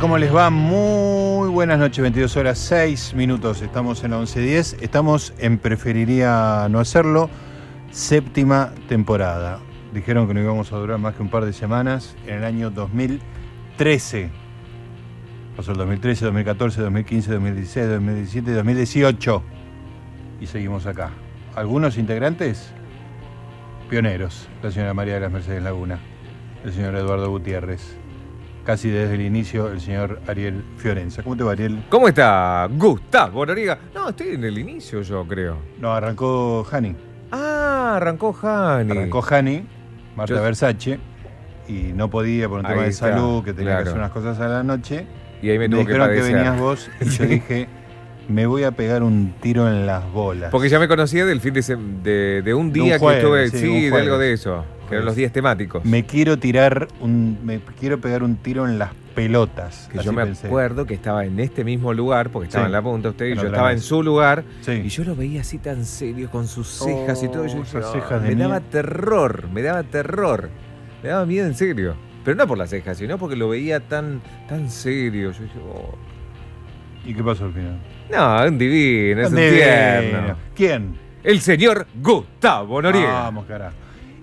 ¿Cómo les va? Muy buenas noches, 22 horas 6 minutos. Estamos en la 11.10. Estamos en Preferiría No Hacerlo, séptima temporada. Dijeron que no íbamos a durar más que un par de semanas en el año 2013. Pasó el 2013, 2014, 2015, 2016, 2017, 2018. Y seguimos acá. Algunos integrantes, pioneros. La señora María de las Mercedes Laguna, el señor Eduardo Gutiérrez casi desde el inicio, el señor Ariel Fiorenza. ¿Cómo te va, Ariel? ¿Cómo está Gustavo Noriega? No, estoy en el inicio yo creo. No, arrancó Hani. Ah, arrancó Hani. Arrancó Hani, Marta Yo- Versace, y no podía por un tema Ahí de está, salud, que tenía que hacer unas cosas a la noche. Y ahí me, Me que dijeron que, padecer. venías vos y yo dije, me voy a pegar un tiro en las bolas. Porque ya me conocía del fin de, de, de un De un día jueves, que estuve, sí, sí, de algo de eso, que eran los días temáticos. me quiero tirar un, me quiero pegar un tiro en las pelotas. que así yo me pensé. acuerdo que estaba en este mismo lugar, porque estaba Sí, en la punta usted, y en yo estaba en su lugar, Sí. y yo lo veía así tan serio, con sus cejas y todo, y yo Oh, esas cejas de me daba terror, me daba terror, me daba miedo en serio. Pero no por las cejas, sino porque lo veía tan, tan serio. Yo dije, "Oh". ¿Y qué pasó al final? no, un divino, es un tierno. ¿Quién? El señor Gustavo Noriega. Vamos, carajo.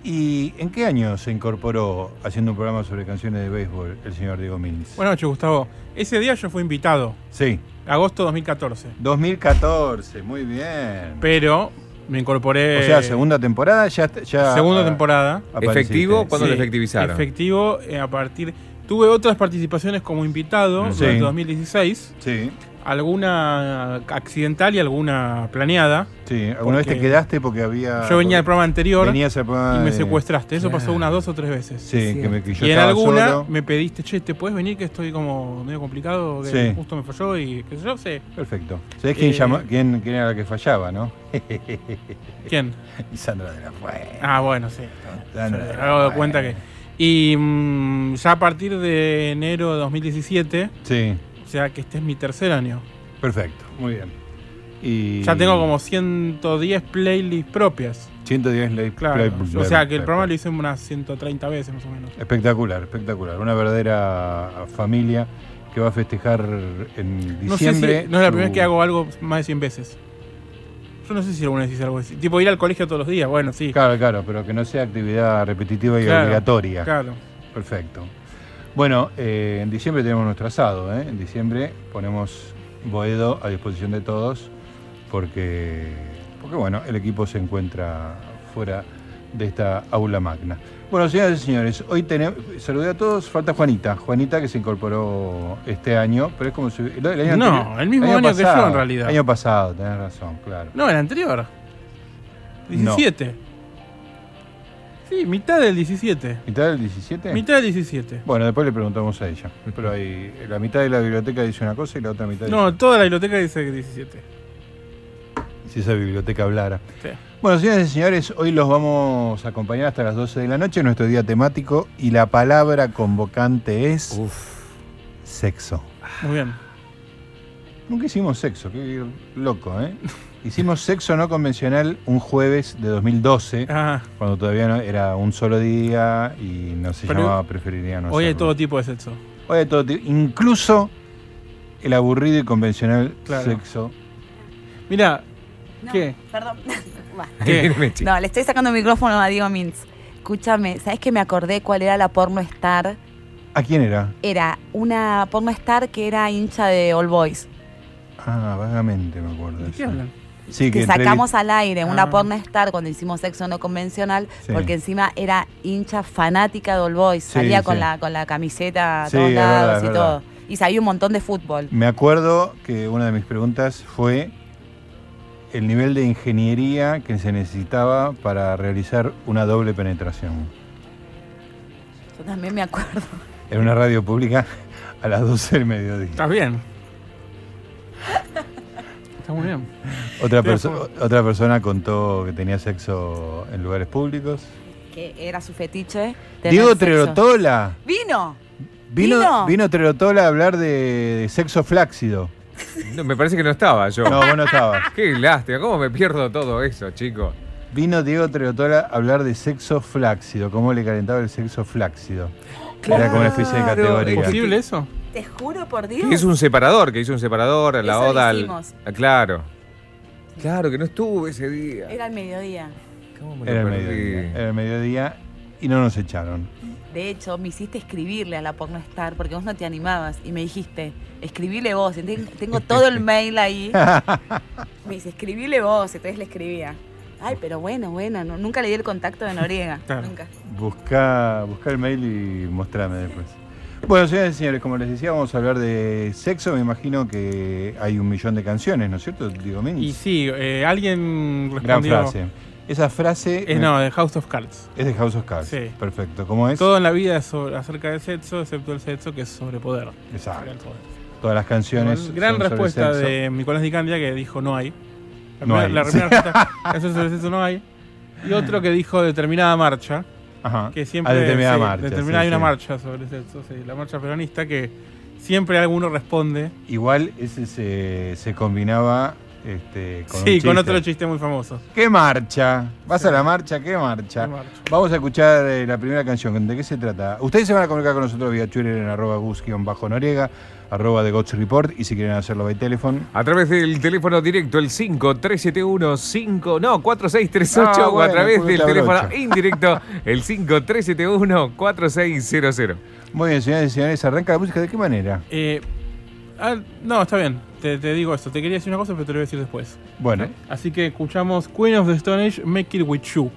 ¿Y en qué año se incorporó haciendo un programa sobre canciones de béisbol el señor Diego Mills? Buenas noches, Gustavo. Ese día yo fui invitado, Sí, agosto 2014. 2014, muy bien. Pero me incorporé. o sea, segunda temporada ya. ya segunda temporada. apareciste. ¿Efectivo? ¿Cuándo Sí, lo efectivizaron? Efectivo eh, a partir. Tuve otras participaciones como invitado Sí. durante 2016. Sí, Alguna accidental y alguna planeada. sí. ¿Alguna vez te quedaste porque había. Yo venía del programa anterior Venías al programa y me de- secuestraste. Eso pasó unas dos o tres veces. Sí, Sí. que, me, que yo y en alguna solo. me pediste, che, ¿te puedes venir que estoy como medio complicado? Que Sí. justo me falló y qué sé yo, sé. Perfecto. ¿Sabés quién, Eh, llama- quién, quién era la que fallaba, no? ¿Quién? y Sandra de la Fuente. Ah, bueno, sí. Sandra de Me la hago de Fuente. cuenta que. Y mm, ya a partir de enero de 2017, Sí, sea que este es mi tercer año. perfecto. Muy bien. Y Ya tengo como 110 playlists propias. 110 ley. Claro. play- o play- sea que el programa lo hice unas 130 veces más o menos. Espectacular, espectacular. Una verdadera familia que va a festejar en No sé si diciembre. no es la su- primera vez que hago algo más de 100 veces. Yo no sé si alguna vez hice algo así. Tipo ir al colegio todos los días, bueno, sí. Claro, claro, pero que no sea actividad repetitiva y Claro, obligatoria. Claro. Perfecto. Bueno, eh, en diciembre tenemos nuestro asado. ¿eh? En diciembre ponemos Boedo a disposición de todos porque, porque bueno, el equipo se encuentra fuera de esta aula magna. Bueno, señoras y señores, hoy tenemos, saludé a todos, falta Juanita, Juanita que se incorporó este año, pero es como si... El, año No, anterior- el mismo año que yo, en realidad. Año pasado, tenés razón, claro. No, el anterior. 17. Sí, mitad del 17. ¿Mitad del 17? Mitad del 17. Bueno, después le preguntamos a ella. Pero hay, la mitad de la biblioteca dice una cosa y la otra mitad No, dice toda la biblioteca dice que 17. si esa biblioteca hablara. Sí. Bueno, señoras y señores, hoy los vamos a acompañar hasta las 12 de la noche, nuestro día temático, y la palabra convocante es Uf. sexo. Muy bien. Nunca hicimos sexo, qué loco, ¿eh? Hicimos sexo no convencional un jueves de 2012, Ah, cuando todavía no era un solo día y no se Pero llamaba preferiría no hoy hay todo tipo de sexo. Hoy hay todo tipo, incluso el aburrido y convencional Claro. sexo. Mira, No, ¿Qué? Perdón. No, le estoy sacando el micrófono a Diego Mintz. Escúchame, ¿sabes que me acordé cuál era la porno star? ¿A quién era? Era una porno star que era hincha de All Boys. Ah, vagamente me acuerdo. ¿de qué hablan? Sí, Que sacamos al aire una Ah. porno star cuando hicimos sexo no convencional, Sí. porque encima era hincha fanática de All Boys. Sí, Salía con, la, con la camiseta a Sí, todos lados verdad, y todo. Y sabía un montón de fútbol. Me acuerdo que una de mis preguntas fue el nivel de ingeniería que se necesitaba para realizar una doble penetración. Yo también me acuerdo. En una radio pública a las 12 del mediodía. ¿Estás bien? Está muy bien. Otra, perso- persona contó que tenía sexo en lugares públicos. Que era su fetiche. Diego. Trerotola. ¡Vino! Vino, ¿Vino? vino Trerotola a hablar de, de sexo flácido. No, me parece que no estaba yo. No, vos no estabas. Qué lástima, ¿cómo me pierdo todo eso, chicos? Vino Diego Trerotola a hablar de sexo flácido, cómo le calentaba el sexo flácido. Era como una especie de Claro, categoría. es ¿Posible eso? Te juro por Dios. Que es un separador, que hizo un separador, la Eso oda al. hicimos. Ah, claro. Claro, que no estuve ese día. Era el mediodía. ¿Cómo me lo Era el perdí? mediodía. Era el mediodía y no nos echaron. De hecho, me hiciste escribirle a la pornostar porque vos no te animabas y me dijiste, escribile vos. Tengo todo el mail ahí. Me dice, escribile vos. Entonces le escribía. Ay, pero bueno, bueno, no- nunca le di el contacto de Noriega. Claro. Nunca. Busca, busca el mail y mostrame después. Bueno, señores y señores, como les decía, vamos a hablar de sexo. Me imagino que hay un millón de canciones, ¿no es cierto? Digo, Mini. Y sí, eh, alguien Gran respondió. frase. Esa frase Eh, me- no, de House of Cards. es de House of Cards. Sí. Perfecto. ¿Cómo es? Todo en la vida es sobre- acerca del sexo, excepto el sexo que es sobre poder. Exacto. Sobre el poder. Todas las canciones. Gran son sobre respuesta sexo. de Nicolás Di Candia que dijo no hay. La No primera, hay. la primera respuesta eso sobre sexo no hay. Y otro que dijo determinada marcha, Ajá. que siempre A determinada sí, marcha. determinada sí, hay una sí. marcha sobre sexo, sí, la marcha peronista que siempre alguno responde. Igual ese se, se combinaba este, con un sí, con otro chiste muy famoso. ¿Qué marcha? ¿Vas a la marcha? ¿Qué marcha? ¿Qué marcha? Vamos a escuchar eh, la primera canción. ¿De qué se trata? Ustedes se van a comunicar con nosotros vía Twitter en arroba gus-noriega, arroba de Gots Report y si quieren hacerlo by teléfono. A través del teléfono directo, el 5371 5 no, 4638, Ah, o a bueno, través del te teléfono indirecto, el 5371 4600. Muy bien, señores y señores, arranca la música. ¿De qué manera? Eh, ah, no, está bien, te, te digo esto. Te quería decir una cosa, pero te lo voy a decir después. Bueno, Así que escuchamos Queen of the Stone Age, Make It With. You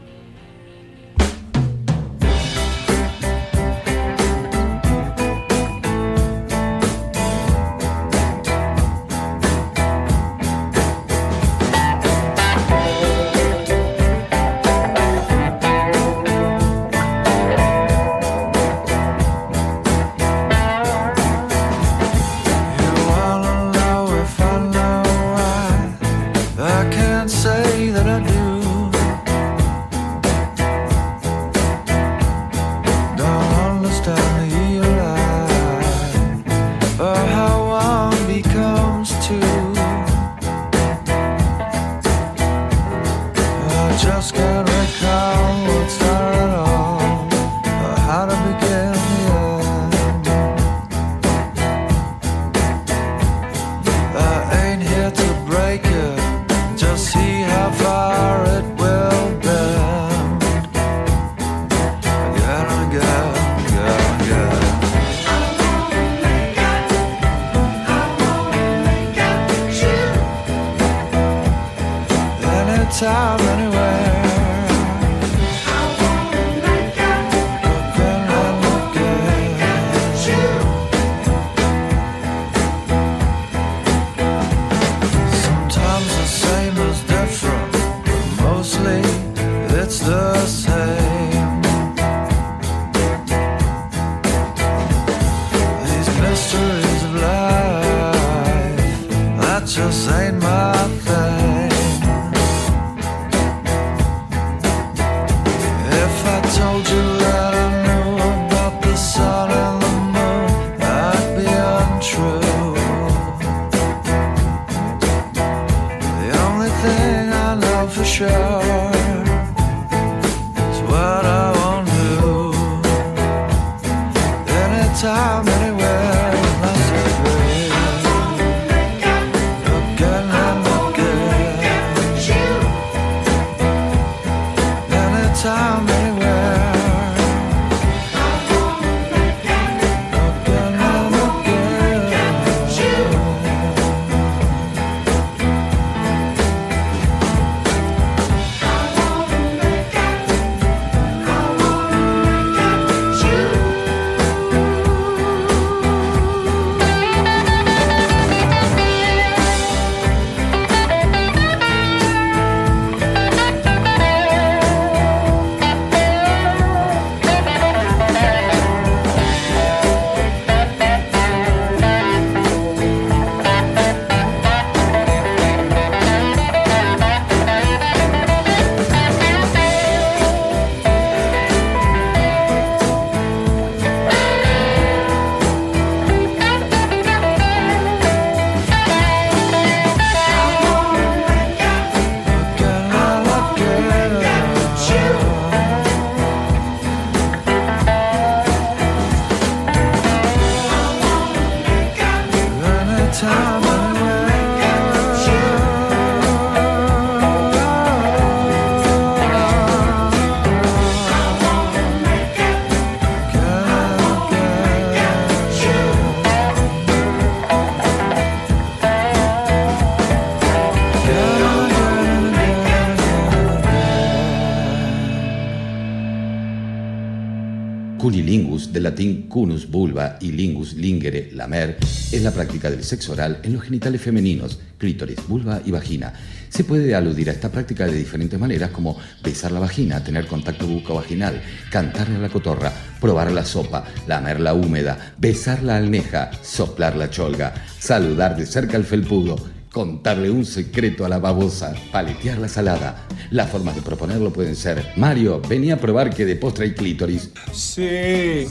cunus vulva y lingus lingere, lamer, es la práctica del sexo oral en los genitales femeninos, clítoris, vulva y vagina. Se puede aludir a esta práctica de diferentes maneras como besar la vagina, tener contacto bucovaginal, cantarle a la cotorra, probar la sopa, lamer la húmeda, besar la almeja, soplar la cholga, saludar de cerca al felpudo, contarle un secreto a la babosa, paletear la salada. Las formas de proponerlo pueden ser, Mario, vení a probar que de postre hay clítoris. Sí.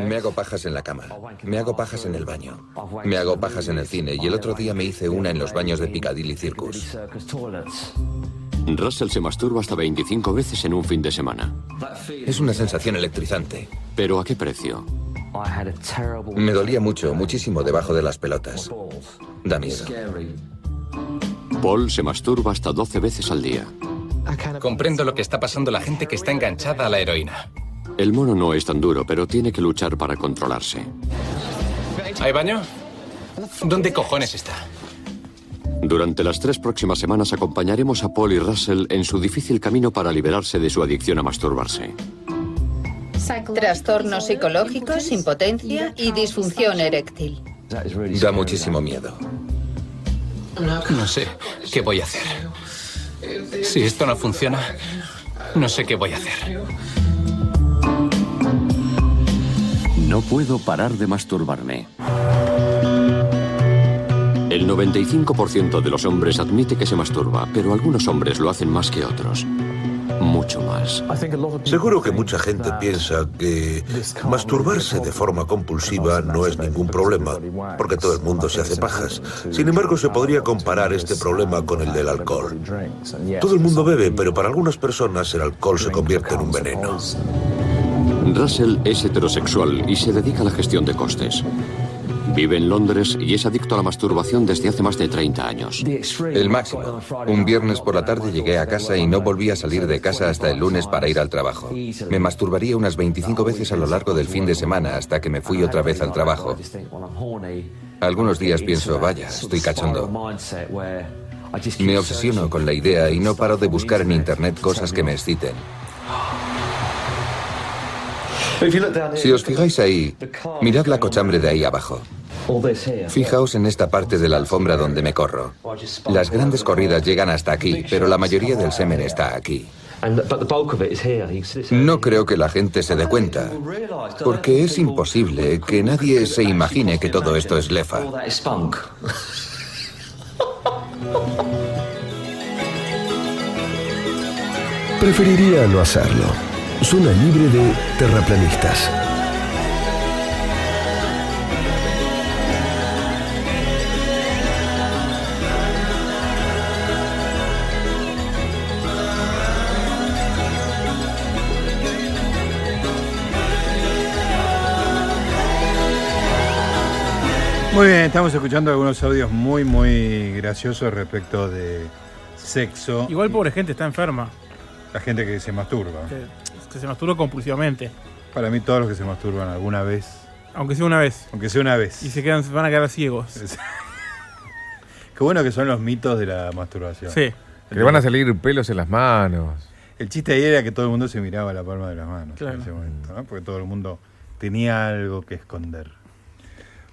Me hago pajas en la cama. Me hago pajas en el baño. Me hago pajas en el cine. Y el otro día me hice una en los baños de Piccadilly Circus. Russell se masturba hasta 25 veces en un fin de semana. Es una sensación electrizante. ¿Pero a qué precio? Me dolía mucho, muchísimo debajo de las pelotas. Da miedo. Paul se masturba hasta 12 veces al día. Comprendo lo que está pasando la gente que está enganchada a la heroína. El mono no es tan duro, pero tiene que luchar para controlarse. ¿Hay baño? ¿Dónde cojones está? Durante las tres próximas semanas acompañaremos a Paul y Russell en su difícil camino para liberarse de su adicción a masturbarse. Trastornos psicológicos, impotencia y disfunción eréctil. Da muchísimo miedo. No sé qué voy a hacer. Si esto no funciona, no sé qué voy a hacer. No puedo parar de masturbarme. El 95% de los hombres admite que se masturba, pero algunos hombres lo hacen más que otros. Mucho más. Seguro que mucha gente piensa que masturbarse de forma compulsiva no es ningún problema, porque todo el mundo se hace pajas. Sin embargo, se podría comparar este problema con el del alcohol. Todo el mundo bebe, pero para algunas personas el alcohol se convierte en un veneno. Russell es heterosexual y se dedica a la gestión de costes. Vive en Londres y es adicto a la masturbación desde hace más de 30 años. El máximo. Un viernes por la tarde llegué a casa y no volví a salir de casa hasta el lunes para ir al trabajo. Me masturbaría unas 25 veces a lo largo del fin de semana hasta que me fui otra vez al trabajo. Algunos días pienso, vaya, estoy cachondo. Me obsesiono con la idea y no paro de buscar en internet cosas que me exciten. Si os fijáis ahí, mirad la cochambre de ahí abajo. Fijaos en esta parte de la alfombra donde me corro. Las grandes corridas llegan hasta aquí, pero la mayoría del semen está aquí. No creo que la gente se dé cuenta, porque es imposible que nadie se imagine que todo esto es lefa. Preferiría no hacerlo. Zona libre de terraplanistas. Muy bien, estamos escuchando algunos audios muy, muy graciosos respecto de sexo. Igual pobre gente está enferma. La gente que se masturba. Que, que se masturba compulsivamente. Para mí todos los que se masturban alguna vez, Aunque sea una vez. aunque sea una vez. Y se quedan, se van a quedar ciegos. Qué bueno que son los mitos de la masturbación. Sí. Que le van a salir pelos en las manos. El chiste ahí era que todo el mundo se miraba la palma de las manos Claro. en ese momento, ¿no? Porque todo el mundo tenía algo que esconder.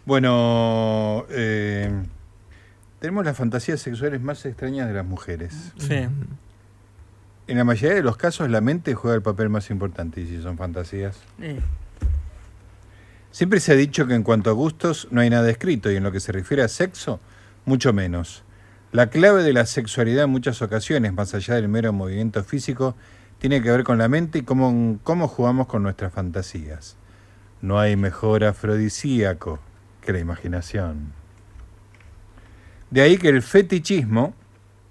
Bueno, eh, tenemos las fantasías sexuales más extrañas de las mujeres. Sí. En la mayoría de los casos la mente juega el papel más importante, y si son fantasías. Sí. Siempre se ha dicho que en cuanto a gustos no hay nada escrito y en lo que se refiere a sexo, mucho menos. La clave de la sexualidad en muchas ocasiones, más allá del mero movimiento físico, tiene que ver con la mente y cómo, cómo jugamos con nuestras fantasías. No hay mejor afrodisíaco que la imaginación. De ahí que el fetichismo...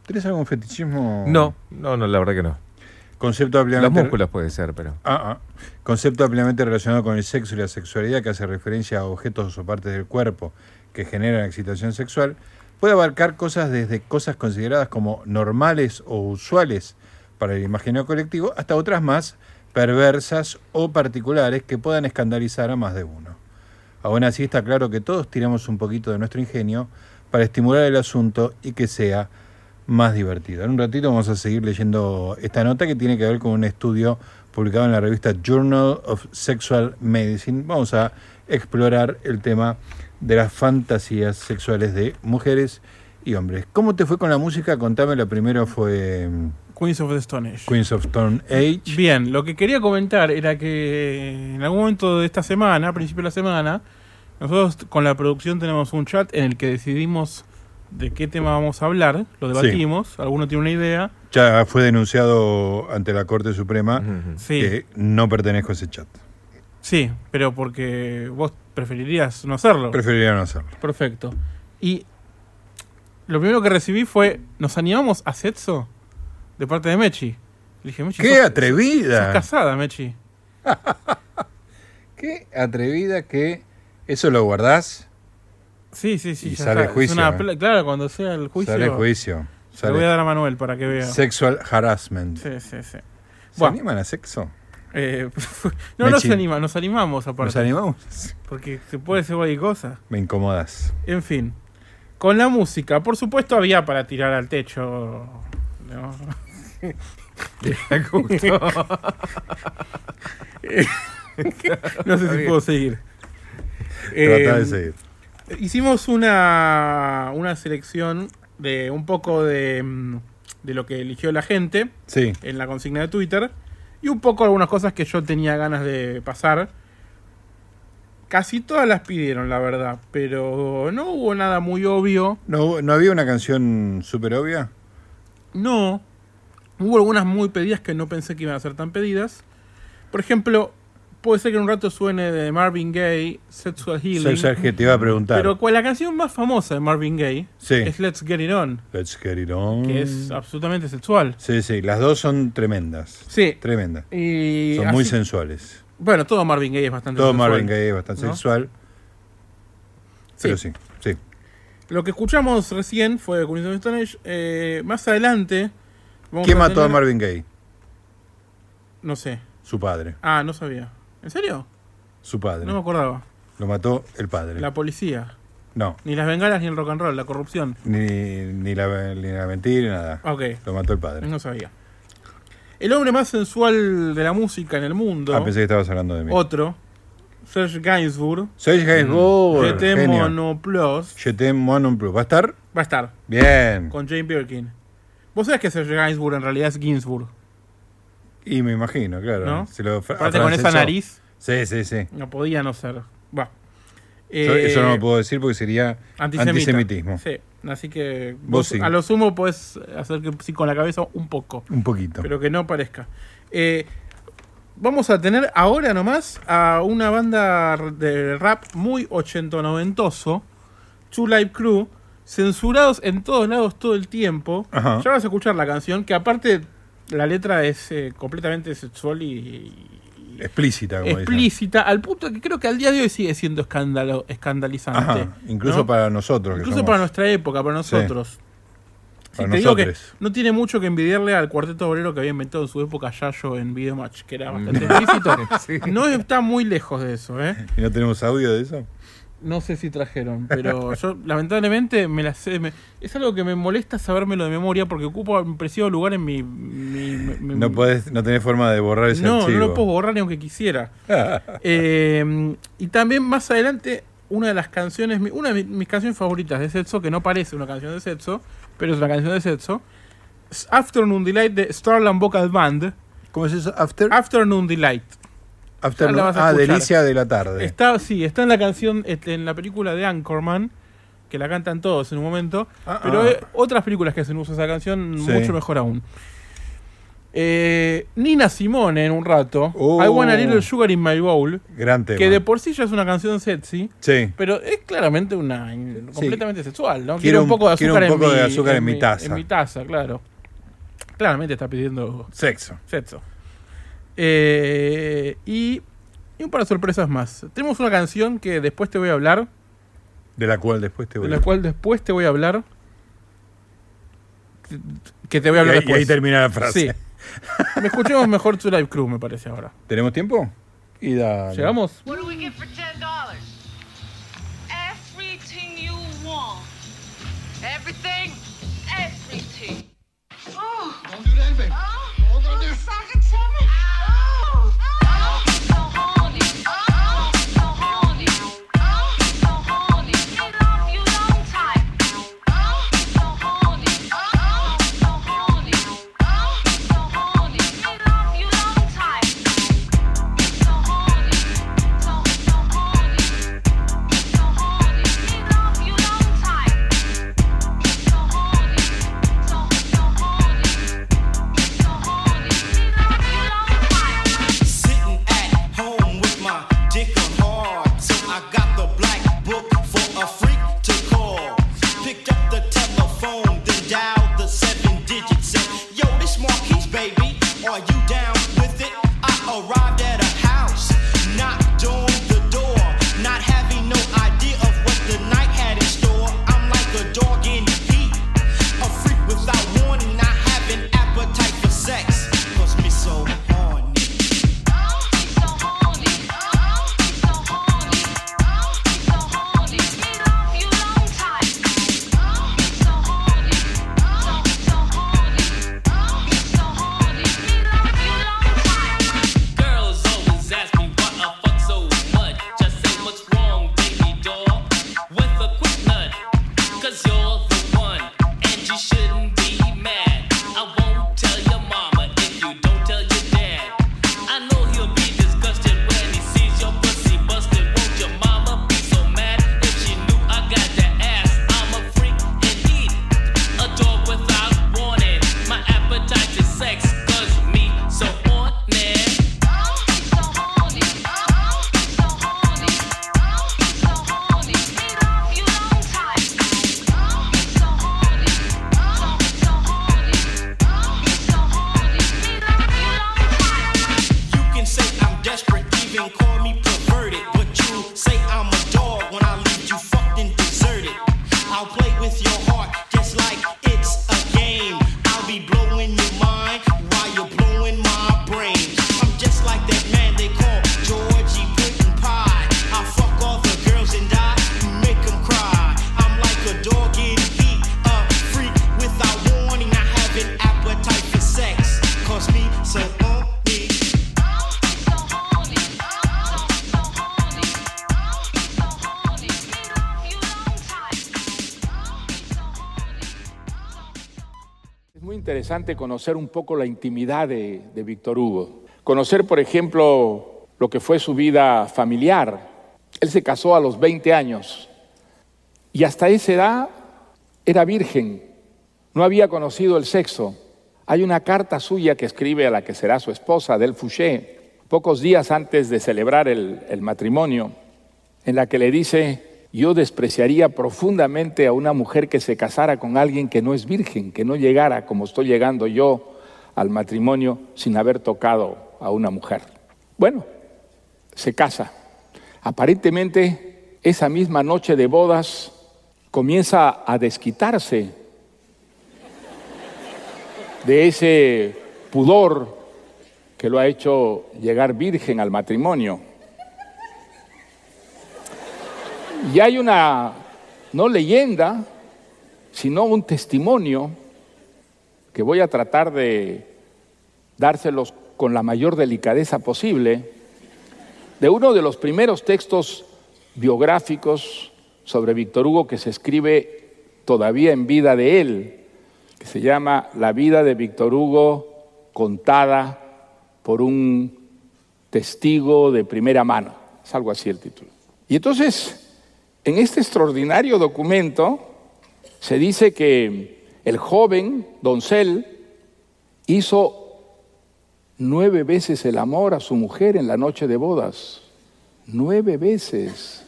¿Tienes algún fetichismo? No, no, no, la verdad que no. Concepto Las ampliamente... músculas puede ser, pero. Ah, ah. Concepto ampliamente relacionado con el sexo y la sexualidad que hace referencia a objetos o partes del cuerpo que generan excitación sexual, puede abarcar cosas desde cosas consideradas como normales o usuales para el imaginario colectivo hasta otras más perversas o particulares que puedan escandalizar a más de uno. Aún así está claro que todos tiramos un poquito de nuestro ingenio para estimular el asunto y que sea más divertido. En un ratito vamos a seguir leyendo esta nota que tiene que ver con un estudio publicado en la revista Journal of Sexual Medicine. Vamos a explorar el tema de las fantasías sexuales de mujeres y hombres. ¿Cómo te fue con la música? Contame, la primera fue mm, Queens of the Stone Age. Queens of Stone Age. Bien, lo que quería comentar era que en algún momento de esta semana, a principio de la semana, nosotros con la producción tenemos un chat en el que decidimos de qué tema vamos a hablar, lo debatimos, alguno tiene una idea. Ya fue denunciado ante la Corte Suprema Sí. que no pertenezco a ese chat. Sí, pero porque vos preferirías no hacerlo. Preferiría no hacerlo. Perfecto. Y lo primero que recibí fue, ¿nos animamos a sexo? De parte de Mechi. Le dije, Mechi, ¡Qué sos- atrevida! sos casada, Mechi. Qué atrevida que eso lo guardás. Sí, sí, sí. Y ya sale. Es juicio, una eh. claro, cuando sea el juicio. Sale juicio. Se Sale lo voy a dar a Manuel para que vea. Sexual harassment. Sí, sí, sí. ¿Se Bueno. animan a sexo? Eh, no, no se anima, nos animamos aparte. ¿Nos animamos? Porque se puede hacer cualquier cosa. Me incomodas. En fin. Con la música, por supuesto había para tirar al techo. ¿no? No sé si puedo seguir. Trata de seguir. Hicimos una, una selección de un poco de, mm, de lo que eligió la gente Sí. en la consigna de Twitter y un poco algunas cosas que yo tenía ganas de pasar. Casi todas las pidieron, la verdad, pero no hubo nada muy obvio. ¿No, ¿No había una canción súper obvia? No. Hubo algunas muy pedidas que no pensé que iban a ser tan pedidas. Por ejemplo, puede ser que en un rato suene de Marvin Gaye, Sexual Healing. Sexual Healing, te iba a preguntar. Pero cual- la canción más famosa de Marvin Gaye Sí. es Let's Get It On, Let's get it on. que es absolutamente sexual. Sí, sí, las dos son tremendas. Sí. Tremendas. Y Son muy sensuales. Bueno, todo Marvin Gaye es bastante Todo sensual, Marvin Gaye es bastante ¿no? sexual. Pero sí, sí. Lo que escuchamos recién fue Queens of Stone Age. Eh, más adelante. vamos ¿Quién mató a Marvin Gaye? No sé. Su padre. Ah, no sabía. ¿En serio? Su padre. No me acordaba. Lo mató el padre. La policía. No, Ni las bengalas ni el rock and roll, la corrupción. ni, ni, la, ni la mentira ni nada. Ok. Lo mató el padre. No sabía. El hombre más sensual de la música en el mundo. Ah, pensé que estabas hablando de mí. Otro. Serge Gainsbourg. Serge Gainsbourg, GT genio. Monoplus. GT Monon Plus. ¿Va a estar? Va a estar. Bien. Con Jane Birkin. ¿Vos sabés que Serge Gainsbourg en realidad es Ginsburg? Y me imagino, claro. ¿No? Lo fra- Aparte con esa nariz. Sí, sí, sí. No podía no ser. Va. Yo- Eh, Eso no lo puedo decir porque sería antisemitismo. Sí, así que Vos vos sí. a lo sumo puedes hacer que sí con la cabeza un poco, Un poquito. pero que no parezca. Eh, vamos a tener ahora nomás a una banda de rap muy ochento-noventoso, Two Live Crew, censurados en todos lados todo el tiempo. Ajá. Ya vas a escuchar la canción, que aparte la letra es eh, completamente sexual y, Explícita, como dicen. explícita, al punto que creo que al día de hoy sigue siendo escándalo, escandalizante. Ajá. Incluso ¿no? para nosotros. Incluso somos- para nuestra época, para nosotros. Sí, te digo que no tiene mucho que envidiarle al cuarteto obrero que había inventado en su época Yayo en Videomatch, que era bastante Mm. explícito. Sí. No está muy lejos de eso, ¿eh? ¿Y no tenemos audio de eso? No sé si trajeron, pero yo lamentablemente me la sé. me- es algo que me molesta sabérmelo de memoria porque ocupa un precioso lugar en mi. mi- mi- No podés, no tenés forma de borrar ese no, archivo. no lo puedo borrar ni aunque quisiera. Eh, y también más adelante, una de las canciones, mi- una de mi- mis canciones favoritas de Setso, que no parece una canción de Setso, pero es una canción de Setso, es Afternoon Delight de Starland Vocal Band. ¿Cómo es eso? After? Afternoon Delight. Afternoon- ah. Delicia de la tarde. Está, sí, está en la canción, este, en la película de Anchorman, que la cantan todos en un momento, Ah, pero ah. hay otras películas que hacen uso de esa canción Sí. mucho mejor aún. Eh, Nina Simone en un rato. Oh. I Want a Little Sugar in My Bowl. Gran tema. Que de por sí ya es una canción sexy. Sí. Pero es claramente una completamente sexual, ¿no? Quiero Quiero un poco de azúcar, un poco en, de mi, azúcar en mi taza. En mi taza, claro. Claramente está pidiendo Sexo. sexo. Eh, y, y un par de sorpresas más. Tenemos una canción que después te voy a hablar. De la cual después te voy De a la cual después te voy a hablar. Que- te voy a hablar Y ahí- después. y ahí termina la frase. Sí. Me escuchemos mejor To Live Crew, me parece ahora. ¿Tenemos tiempo? Y dale. ¿Llegamos? Interesante conocer un poco la intimidad de, de Víctor Hugo. Conocer, por ejemplo, lo que fue su vida familiar. Él se casó a los 20 años y hasta esa edad era virgen, no había conocido el sexo. Hay una carta suya que escribe a la que será su esposa, Del Fouché, pocos días antes de celebrar el, el matrimonio, en la que le dice, yo despreciaría profundamente a una mujer que se casara con alguien que no es virgen, que no llegara como estoy llegando yo al matrimonio sin haber tocado a una mujer. Bueno, se casa. Aparentemente, esa misma noche de bodas comienza a desquitarse de ese pudor que lo ha hecho llegar virgen al matrimonio. Y hay una, no leyenda, sino un testimonio que voy a tratar de dárselos con la mayor delicadeza posible, de uno de los primeros textos biográficos sobre Víctor Hugo que se escribe todavía en vida de él, que se llama La vida de Víctor Hugo contada por un testigo de primera mano. Es algo así el título. Y entonces, en este extraordinario documento se dice que el joven doncel hizo nueve veces el amor a su mujer en la noche de bodas. Nueve veces.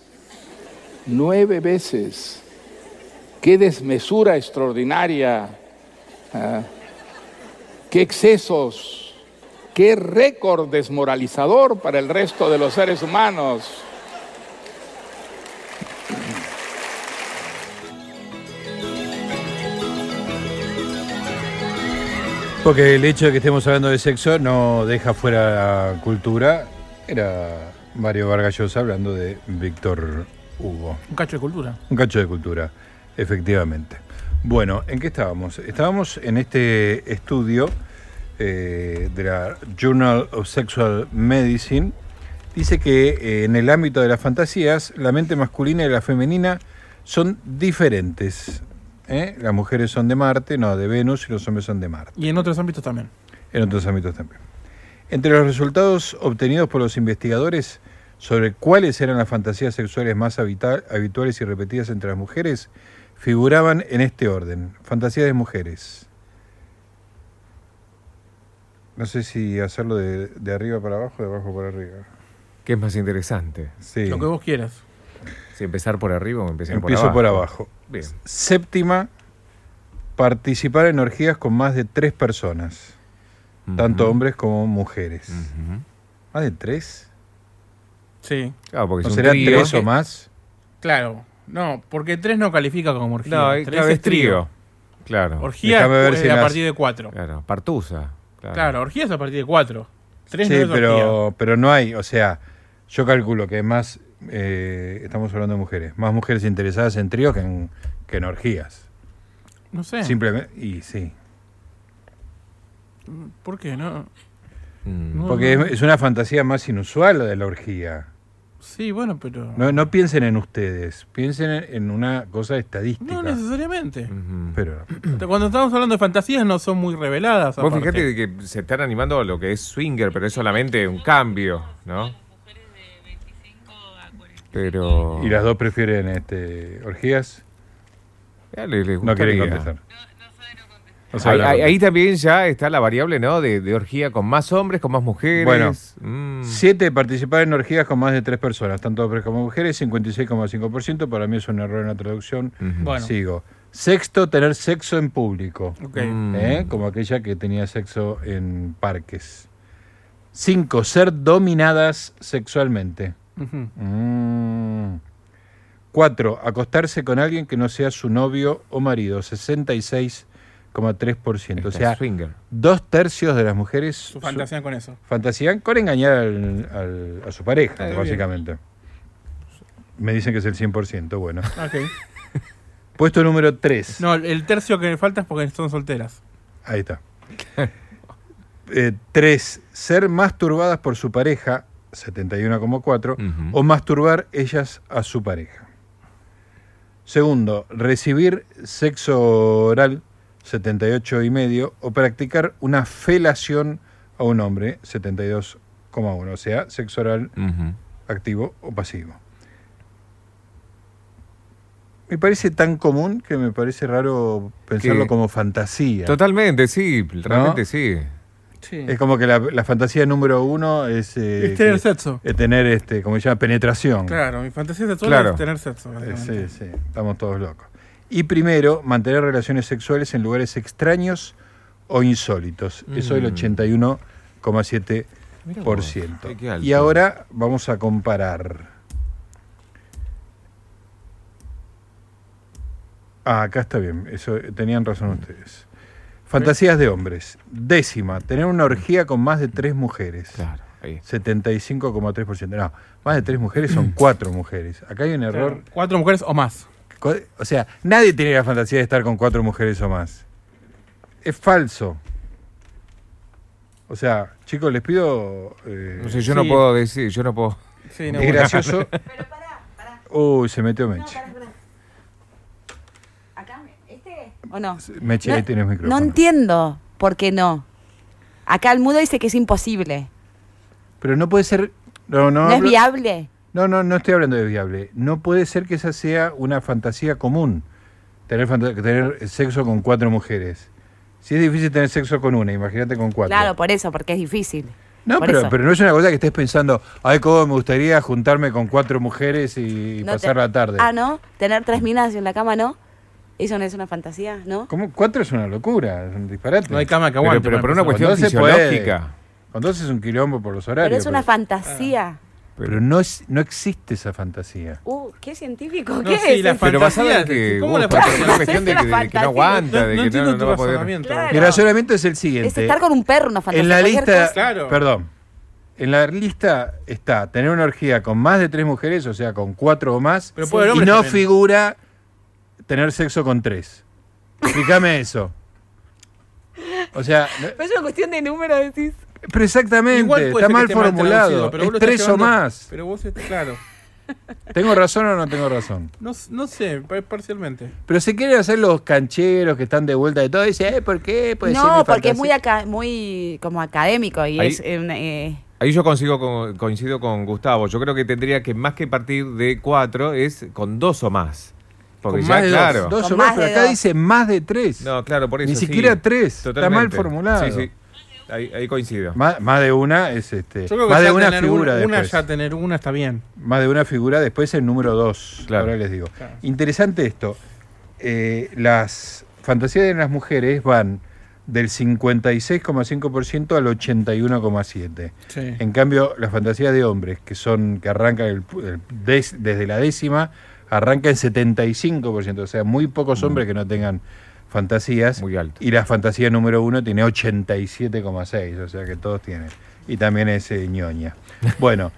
Nueve veces. Qué desmesura extraordinaria. ah, qué excesos. Qué récord desmoralizador para el resto de los seres humanos. Porque el hecho de que estemos hablando de sexo no deja fuera la cultura. Era Mario Vargas Llosa hablando de Víctor Hugo. Un cacho de cultura. Un cacho de cultura, efectivamente. Bueno, ¿en qué estábamos? Estábamos en este estudio eh, de la Journal of Sexual Medicine. Dice que eh, en el ámbito de las fantasías, la mente masculina y la femenina son diferentes. ¿Eh? Las mujeres son de Marte, no, de Venus, y los hombres son de Marte. Y en otros ámbitos también. En otros ámbitos también. Entre los resultados obtenidos por los investigadores sobre cuáles eran las fantasías sexuales más habituales y repetidas entre las mujeres, figuraban en este orden. Fantasías de mujeres. No sé si hacerlo de, de arriba para abajo o de abajo para arriba. ¿Qué es más interesante? Sí. Lo que vos quieras. Si empezar por arriba o empezar por Empiezo abajo. por abajo. Bien. Séptima, participar en orgías con más de tres personas. Tanto hombres como mujeres. ¿Más de tres? Sí. Claro, porque ¿No es un será trío. tres o más? Claro. No, porque tres no califica como orgía. No, tres claro, es trío. Claro. Orgía ver es si a las- partir de cuatro. Claro, partusa. Claro. Claro, orgía es a partir de cuatro. Tres sí, no es orgía. pero, pero no hay, o sea, yo calculo que más, eh, estamos hablando de mujeres, más mujeres interesadas en tríos que en, que en orgías. No sé. Simplemente, y sí. ¿Por qué no? Mm. No, Porque no. es, es una fantasía más inusual la de la orgía. Sí, bueno, pero. No, no piensen en ustedes, piensen en, una cosa estadística. No necesariamente. Pero Cuando estamos hablando de fantasías no son muy reveladas. Vos aparte. fíjate que se están animando a lo que es swinger, pero es solamente un cambio, ¿no? Pero. ¿Y las dos prefieren este, orgías? Ya le- les No quieren contestar. No ahí, saben ahí- contestar. ahí también ya está la variable, ¿no? De, de orgía con más hombres, con más mujeres. Bueno, Mm. siete, participar en orgías con más de tres personas, tanto hombres como mujeres, 56,5%. Para mí es un error en la traducción. Bueno. Sigo. Sexto, tener sexo en público. Ok. ¿Eh? Como aquella que tenía sexo en parques. Cinco, ser dominadas sexualmente. Ujú. Mm. Cuatro, acostarse con alguien que no sea su novio o marido, 66,3%. O Está sea, swinger. dos tercios de las mujeres Su fantasía con eso. fantasían con engañar al- al- a su pareja, Ah, bien. básicamente. Me dicen que es el 100%, bueno. Puesto número 3. No, el tercio que me falta es porque son solteras. Ahí está. 3. ser masturbadas por su pareja, 71,4, o masturbar ellas a su pareja. Segundo, recibir sexo oral, 78,5, o practicar una felación a un hombre, 72,1, o sea, sexo oral Ujú. activo o pasivo. Me parece tan común que me parece raro pensarlo Que- como fantasía. Totalmente, sí, realmente sí. Es como que la, la fantasía número uno es, eh, Es tener que- sexo. es tener, este, como se llama, penetración. Claro, mi fantasía sexual Claro. es tener sexo. Eh. Sí, sí, estamos todos locos. Y primero, mantener relaciones sexuales en lugares extraños o insólitos. Eso el Mm. 81,7%. Qué- qué alto. Y ahora vamos a comparar. Ah, acá está bien. Eso tenían razón ustedes. Fantasías de hombres. Décima, tener una orgía con más de tres mujeres. Claro, ahí. 75,3%. No, más de tres mujeres son cuatro mujeres. Acá hay un error. Cuatro mujeres o más. O sea, nadie tiene la fantasía de estar con cuatro mujeres o más. Es falso. O sea, chicos, les pido. eh, No sé, yo no puedo decir, yo no puedo. Sí, no, es gracioso. Uy, se metió Meche. Acá, este, ¿o no? Meche, no, ahí tienes micrófono. No entiendo por qué no. Acá el mudo dice que es imposible. Pero no puede ser. No, no, ¿No, es viable? No, no, no estoy hablando de viable. No puede ser que esa sea una fantasía común. Tener, fanta- tener sexo con cuatro mujeres. Si es difícil tener sexo con una, imagínate con cuatro. Claro, por eso, porque es difícil. no, pero, pero no es una cosa que estés pensando, ay, cómo me gustaría juntarme con cuatro mujeres y No pasar te- la tarde. Ah, ¿no? Tener tres minas en la cama, ¿no? Eso no es una fantasía, ¿no? ¿Cómo? Cuatro es una locura, es un disparate. No hay cama que Pero- aguante. pero por una cuestión fisiológica. Con dos es un quilombo por los horarios. Pero es una pero- fantasía. pero no, es, no existe esa fantasía. Uh, ¿qué científico? No, ¿Qué sí, es? la? Pero basada en que. ¿cómo vos, la fantasía? por una cuestión de, Es que, una de que no aguanta, No- de no que no, no va a poder. Claro. Mi razonamiento es el siguiente. Es estar con un perro, una fantasía. En la lista. Claro. perdón, en la lista está tener una orgía con más de tres mujeres, o sea, con cuatro o más, Pero y no también. figura tener sexo con tres. Explícame eso. O sea, Pero es una cuestión de número, decís. pero exactamente, Igual puede está ser que mal esté mal formulado. traducido, pero vos es estás tres o llevando- más. Pero vos, est- claro. ¿Tengo razón o no tengo razón? No, no sé, pa- parcialmente. Pero se quieren hacer los cancheros que están de vuelta de todo y dicen, eh, ¿por qué? Puede ser mi No, porque es muy, fantasía". aca- muy como académico y Ahí- es eh, una, eh, Ahí yo consigo con- coincido con Gustavo. Yo creo que tendría que más que partir de cuatro es con dos o más. Porque Con ya, más de dos. claro. Dos Con o más, más pero de acá dos. dice más de tres. No, claro, por eso Ni sí. siquiera tres. Está mal formulado. Sí, sí. Ahí, ahí coincido. Más, más de una es este. Yo creo que más de una figura una, una después. ya tener una está bien. Más de una figura después el número dos. Claro. Ahora les digo. Claro. Interesante esto. Eh, las fantasías de las mujeres van del 56,5% al 81,7%. Sí. En cambio, las fantasías de hombres, que son que arrancan el- el des- desde la décima, arranca en 75%. O sea, muy pocos hombres que no tengan fantasías. Mm. Muy alto. Y la fantasía número uno tiene 87,6, o sea que todos tienen. Y también es eh, ñoña. Bueno,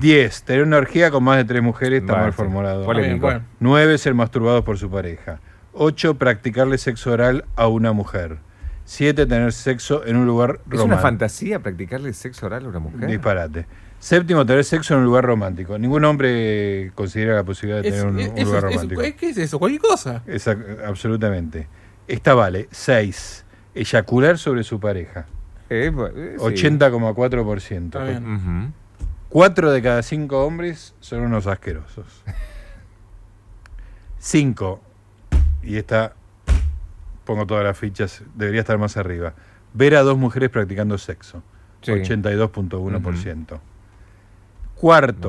10. Tener una orgía con más de tres mujeres está Vale, mal formulado. Polémico. Bien, bueno. 9. Ser masturbados por su pareja. 8. Practicarle sexo oral a una mujer. 7. Tener sexo en un lugar ¿Es una romántico. fantasía practicarle sexo oral a una mujer? Disparate. Séptimo, tener sexo en un lugar romántico. Ningún hombre considera la posibilidad de Es- tener un, es- un lugar eso- romántico. ¿Qué es eso? Cualquier cosa. Exact- absolutamente. Esta vale. 6. Eyacular sobre su pareja. Eh, eh, sí. 80,4%. Está bien. Ujú. 4 de cada 5 hombres son unos asquerosos. 5. Y esta, pongo todas las fichas, debería estar más arriba. Ver a dos mujeres practicando sexo. Sí. 82.1%. Cuarto, No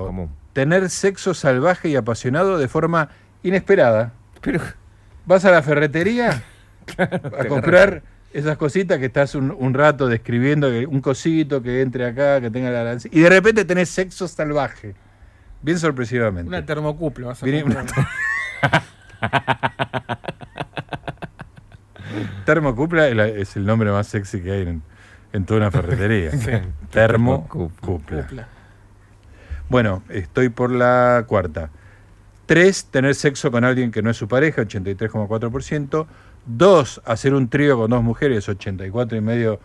común. tener sexo salvaje y apasionado de forma inesperada. Pero Vas a la ferretería a comprar esas cositas que estás un, un rato describiendo, un cosito que entre acá, que tenga la lancita, y de repente tenés sexo salvaje. Bien sorpresivamente. Una termocupla vas a. Termocupla es, el nombre más sexy que hay en, en toda una ferretería. Termocupla. Bueno, estoy por la cuarta. Tres, tener sexo con alguien que no es su pareja, 83,4%. Dos, hacer un trío con dos mujeres, 84,5%.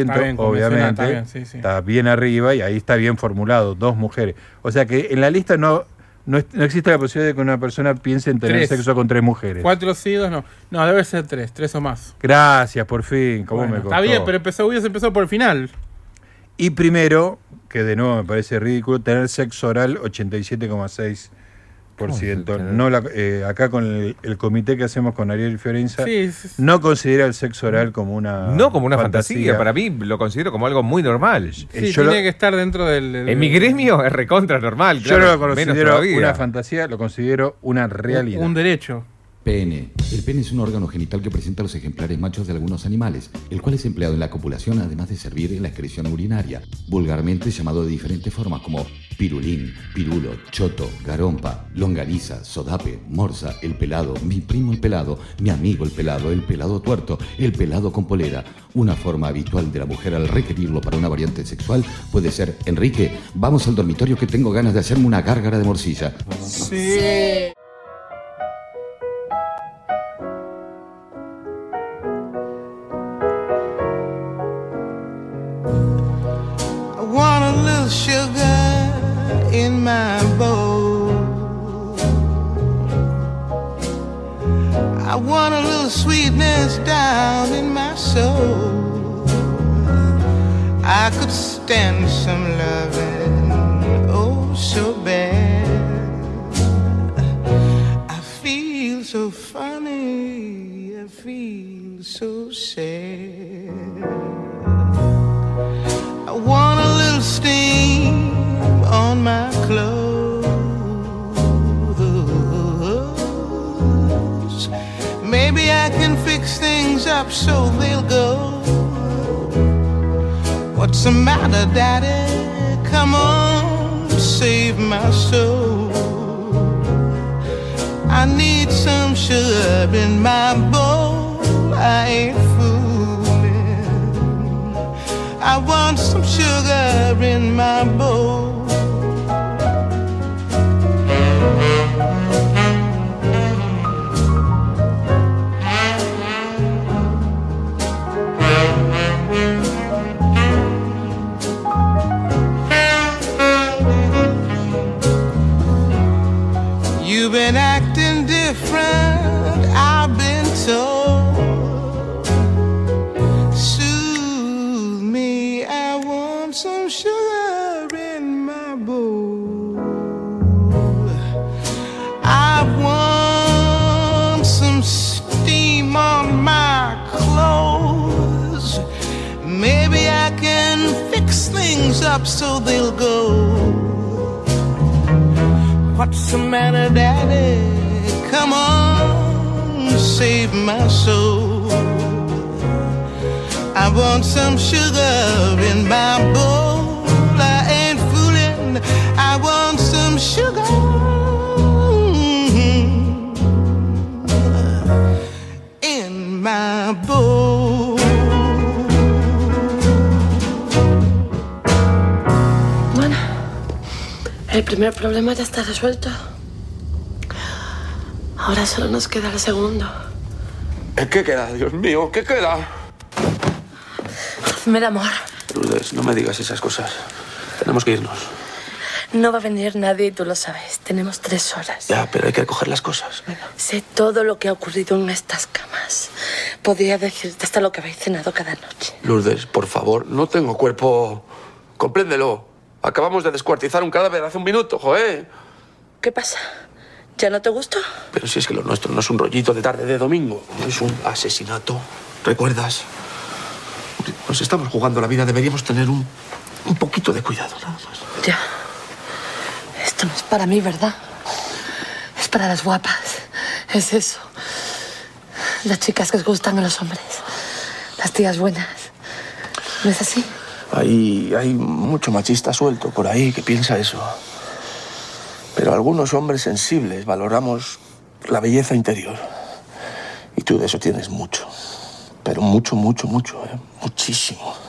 Está bien, obviamente. está bien, sí, sí. Está bien arriba y ahí está bien formulado, dos mujeres. O sea que en la lista no, no, no existe la posibilidad de que una persona piense en tener Tres. sexo con tres mujeres. Cuatro sí, dos no. No, debe ser tres, tres o más. Gracias, por fin. ¿Cómo Bueno, me está costó? bien, pero empezó, hubiese empezado por el final. Y primero, que de nuevo me parece ridículo, tener sexo oral 87,6%. No la- eh, acá con el, el comité que hacemos con Ariel Fiorenza, Sí, sí, sí. no considera el sexo oral como una no como una fantasía. Para mí lo considero como algo muy normal. Eh, yo tiene lo- que estar dentro del. del- En mi gremio es recontra normal. Yo claro, no lo considero una fantasía, lo considero una realidad. Un derecho. Pene. El pene es un órgano genital que presenta los ejemplares machos de algunos animales, el cual es empleado en la copulación además de servir en la excreción urinaria, vulgarmente llamado de diferentes formas como pirulín, pirulo, choto, garompa, longaniza, sodape, morsa, el pelado, mi primo el pelado, mi amigo el pelado, el pelado tuerto, el pelado con polera. Una forma habitual de la mujer al requerirlo para una variante sexual puede ser, Enrique, vamos al dormitorio que tengo ganas de hacerme una gárgara de morcilla. Sí. So they'll go. What's the matter, Daddy? Come on, save my soul. I need some sugar in my bowl. I ain't fooling. I want some sugar in my bowl. The matter, Daddy? Come on, save my soul. I want some sugar in my bowl. I ain't fooling. I want some sugar. Primer problema ya está resuelto. Ahora solo nos queda el segundo. ¿Qué queda? Dios mío, ¿qué queda? Hazme el amor. Lourdes, no me digas esas cosas. Tenemos que irnos. No va a venir nadie y tú lo sabes. Tenemos tres horas. Ya, pero hay que recoger las cosas. Venga. Sé todo lo que ha ocurrido en estas camas. Podría decirte hasta lo que habéis cenado cada noche. Lourdes, por favor, no tengo cuerpo. Compréndelo. Acabamos de descuartizar un cadáver hace un minuto, joder. ¿Qué pasa? ¿Ya no te gustó? Pero si es que lo nuestro no es un rollito de tarde de domingo, es un asesinato. ¿Recuerdas? Nos estamos jugando la vida, deberíamos tener un, un poquito de cuidado, nada más. Ya. Esto no es para mí, ¿verdad? Es para las guapas. Es eso. Las chicas que os gustan a los hombres. Las tías buenas. ¿No es así? Hay, hay mucho machista suelto por ahí que piensa eso. Pero algunos hombres sensibles valoramos la belleza interior. Y tú de eso tienes mucho. Pero mucho, mucho, mucho, ¿eh? Muchísimo.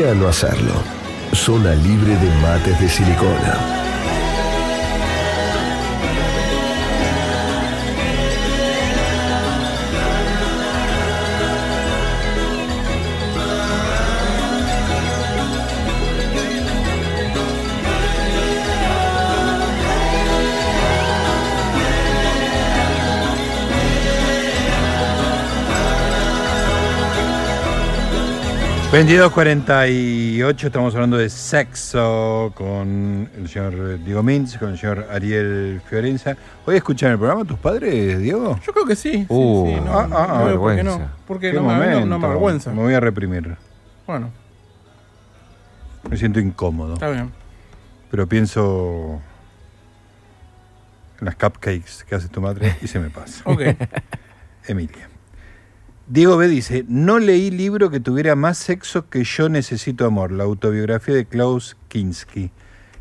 Preferiría no hacerlo. Zona libre de mates de silicona. 22.48, estamos hablando de sexo con el señor Diego Mintz, con el señor Ariel Fiorenza. ¿Hoy escuchan el programa tus padres, Diego? Yo creo que sí. sí, Uh, sí, no, ah, ah, no veo por qué no. Porque Qué no me, no- me avergüenza. Me voy a reprimir. Bueno, Me siento incómodo. está bien. Pero pienso en las cupcakes que hace tu madre y se me pasa. Ok. Emilia. Diego B. dice, no leí libro que tuviera más sexo que Yo Necesito Amor, la autobiografía de Klaus Kinski.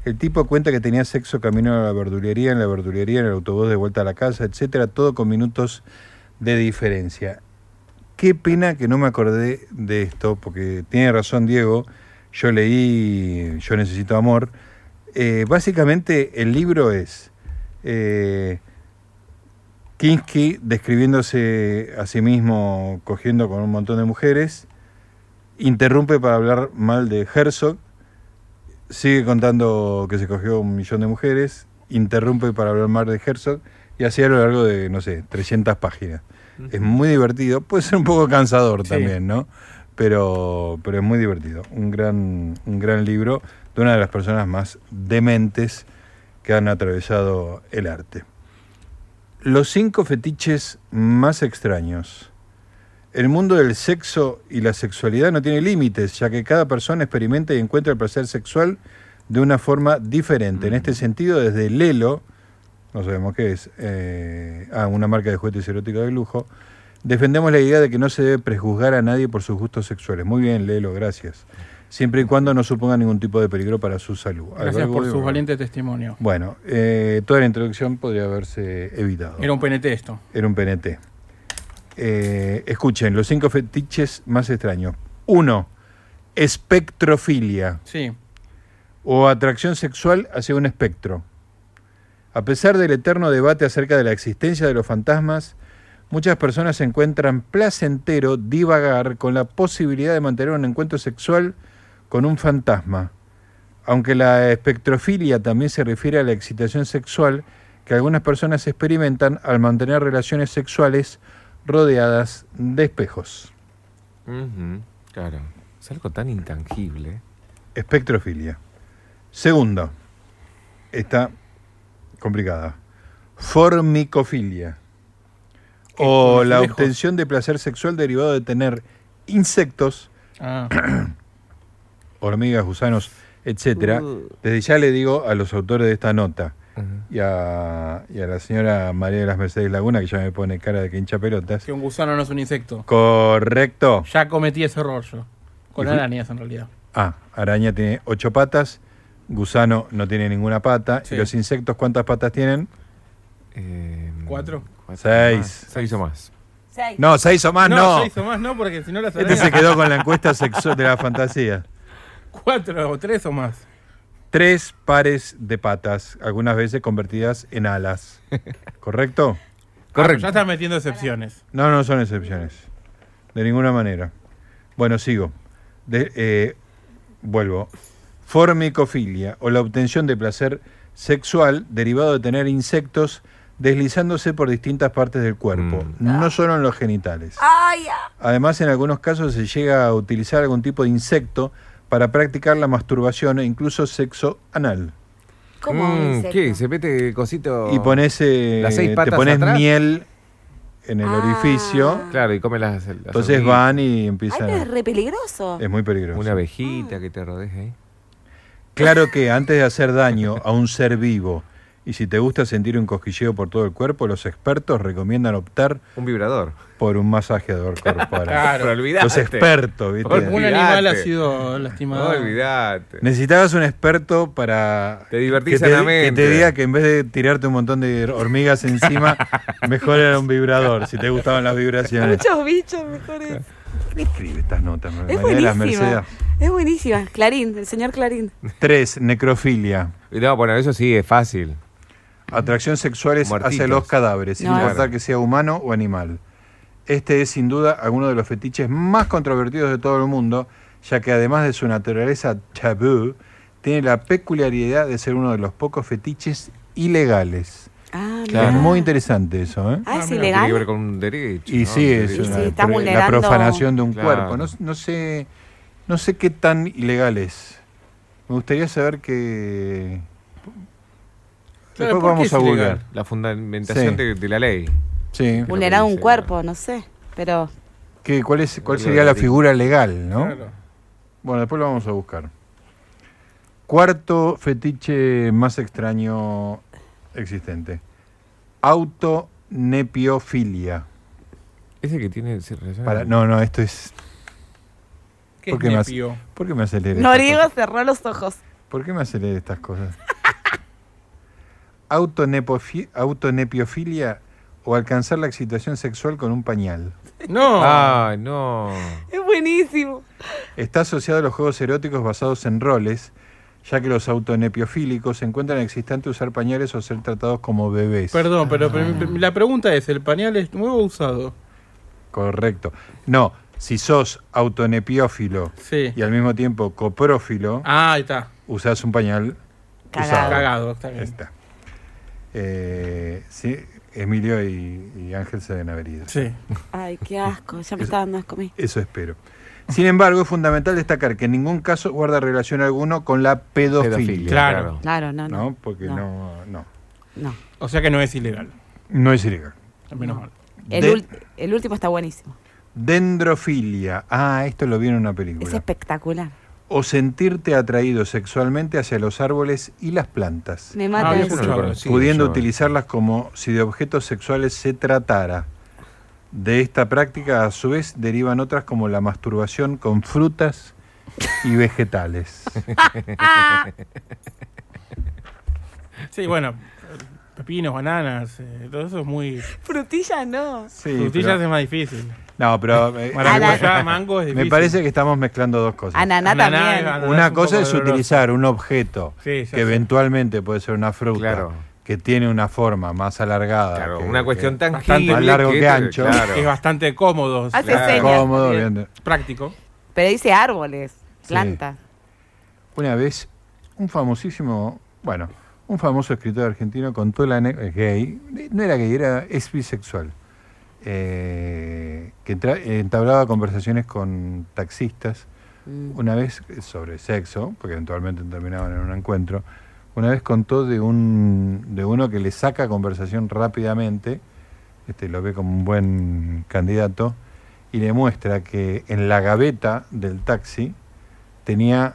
El tipo cuenta que tenía sexo camino a la verdulería, en la verdulería, en el autobús de vuelta a la casa, etcétera, todo con minutos de diferencia. Qué pena que no me acordé de esto, porque tiene razón Diego, yo leí Yo Necesito Amor. Eh, básicamente el libro es eh, Kinski describiéndose a sí mismo cogiendo con un montón de mujeres, interrumpe para hablar mal de Herzog, sigue contando que se cogió un millón de mujeres, interrumpe para hablar mal de Herzog y así a lo largo de, no sé, 300 páginas. Es muy divertido, puede ser un poco cansador Sí. también, ¿no? Pero, pero es muy divertido. Un gran, un gran libro de una de las personas más dementes que han atravesado el arte. Los cinco fetiches más extraños. El mundo del sexo y la sexualidad no tiene límites, ya que cada persona experimenta y encuentra el placer sexual de una forma diferente. En este sentido, desde Lelo, no sabemos qué es, eh, ah, una marca de juguetes eróticos de lujo, defendemos la idea de que no se debe prejuzgar a nadie por sus gustos sexuales. Muy bien, Lelo, gracias. Siempre y cuando no suponga ningún tipo de peligro para su salud. Gracias ¿Algo- por su valiente testimonio. Bueno, eh, toda la introducción podría haberse evitado. Era un PNT esto. Era un PNT. Eh, escuchen, los cinco fetiches más extraños. Uno, espectrofilia Sí. o atracción sexual hacia un espectro. A pesar del eterno debate acerca de la existencia de los fantasmas, muchas personas encuentran placentero divagar con la posibilidad de mantener un encuentro sexual con un fantasma. Aunque la espectrofilia también se refiere a la excitación sexual que algunas personas experimentan al mantener relaciones sexuales rodeadas de espejos. Claro. Es algo tan intangible. Espectrofilia. Segundo, está complicada. Formicofilia. O la obtención de placer sexual derivado de tener insectos, Ah. hormigas, gusanos, etcétera. Uh. Desde ya le digo a los autores de esta nota y a, y a la señora María de las Mercedes Laguna, que ya me pone cara de que hincha pelotas. Que un gusano no es un insecto. Correcto. Ya cometí ese error yo. Con Y arañas en realidad. Ah, araña tiene ocho patas, gusano no tiene ninguna pata. Sí. ¿Y los insectos cuántas patas tienen? Eh, ¿Cuatro? Seis. más. Seis o más. Seis. No, seis o más no. seis o más no, porque si no las Este se quedó con la encuesta sexual de la fantasía. Cuatro o tres o más. Tres pares de patas, algunas veces convertidas en alas. ¿Correcto? Ah, ya estás metiendo excepciones. No, no son excepciones. De ninguna manera. Bueno, sigo. De- eh, vuelvo. Formicofilia o la obtención de placer sexual derivado de tener insectos deslizándose por distintas partes del cuerpo, no solo en los genitales. Ah. Además, en algunos casos se llega a utilizar algún tipo de insecto para practicar la masturbación e incluso sexo anal. ¿Cómo Mm? ¿Qué? ¿Se mete cosito? Y pones, eh, Las seis te patas pones atrás? miel en el Ah. orificio. Claro, y come las. las Entonces hormigas. van y Ay, empiezan. pero es re peligroso. Es muy peligroso. Una abejita que te rodeje ahí. Claro que antes de hacer daño a un ser vivo y si te gusta sentir un cosquilleo por todo el cuerpo, los expertos recomiendan optar Un vibrador. por un masajeador corporal. Claro. Olvidate. Los expertos, ¿viste? Olvidate. Un animal ha sido lastimado. No olvidate. Necesitabas un experto para Te divertís que, te, que te diga que en vez de tirarte un montón de hormigas encima, mejor era un vibrador, si te gustaban las vibraciones. Muchos bichos mejores. ¿Quién escribe estas notas? Es buenísima. Mercedes. Es buenísima. Clarín, el señor Clarín. Tres, necrofilia. No, bueno, eso sí, es fácil. Atracción sexuales Muertitos. hacia los cadáveres, sin No. importar Claro. que sea humano o animal. Este es sin duda alguno de los fetiches más controvertidos de todo el mundo, ya que además de su naturaleza tabú, tiene la peculiaridad de ser uno de los pocos fetiches ilegales. Ah, Es mirá. muy interesante eso, ¿eh? Ah, es Tiene que ver ilegal. con un derecho. Y ¿no? sí, es. Y una sí, está pre- la vulnerando- profanación de un Claro. cuerpo. No, no sé No sé qué tan ilegal es. Me gustaría saber que... Después ¿por qué vamos a googlear. La fundamentación Sí. de, de la ley. Sí. Vulnerar un cuerpo, no sé. Pero ¿Qué, cuál, es, ¿Cuál Lo sería la figura legal, no? Claro. Bueno, después lo vamos a buscar. Cuarto fetiche más extraño existente. Autonepiofilia. Ese que tiene se Para, no, no, esto es... ¿Qué ¿Por es qué, me hace? ¿Por qué me hace leer Noriego cerró los ojos. ¿Por qué me hace leer estas cosas? Autonepiofilia o alcanzar la excitación sexual con un pañal. No. Ay, no. Es buenísimo. Está asociado a los juegos eróticos basados en roles, ya que los autonepiofílicos encuentran excitante usar pañales o ser tratados como bebés. Perdón, pero, mi- la pregunta es, ¿el pañal es nuevo o usado? Correcto. No, si sos autonepiófilo Sí. y al mismo tiempo coprófilo, Ah, ahí está. usás un pañal Cagado. usado. Cagado, está bien. Está. Eh, sí, Emilio y, y Ángel se deben haber ido. Sí. Ay, qué asco. Ya me Eso- está dando asco a mí. Eso espero. Sin embargo, es fundamental destacar que en ningún caso guarda relación alguno con la pedofilia. Pedofilia, Claro. Claro, no, no. ¿No? Porque No. no, no, No. O sea que no es ilegal. no es ilegal. Menos No. mal. El, el último está buenísimo. Dendrofilia. Ah, esto lo vi en una Es película. espectacular. O sentirte atraído sexualmente hacia los árboles y las plantas. Me Ah, mata yo eso. pudiendo yo. utilizarlas como si de objetos sexuales se tratara. De esta práctica, a su vez, derivan otras como la masturbación con frutas y vegetales. Sí, bueno, pepinos, bananas, eh, todo eso es muy... Frutilla no. Sí, Frutillas pero- es más difícil. No, pero eh, Maracuyá, Ana- mango es me parece que estamos mezclando dos cosas. Ananá Ananá, también. ananá. Una un cosa es doloroso. utilizar un objeto Sí, que sé. eventualmente puede ser una fruta Claro. que tiene una forma más alargada. Claro, que- una cuestión tan más largo que ancho. Claro. Es bastante cómodo. Hace claro, señas. cómodo, Bien. bien. práctico. Pero dice árboles, plantas. Una vez, un famosísimo, bueno, un famoso escritor argentino contó la gay, no era gay, era es bisexual, eh, que entablaba conversaciones con taxistas Mm. una vez eh, sobre sexo, porque eventualmente terminaban en un encuentro, una vez contó de un de uno que le saca conversación rápidamente, este lo ve como un buen candidato, y le muestra que en la gaveta del taxi tenía,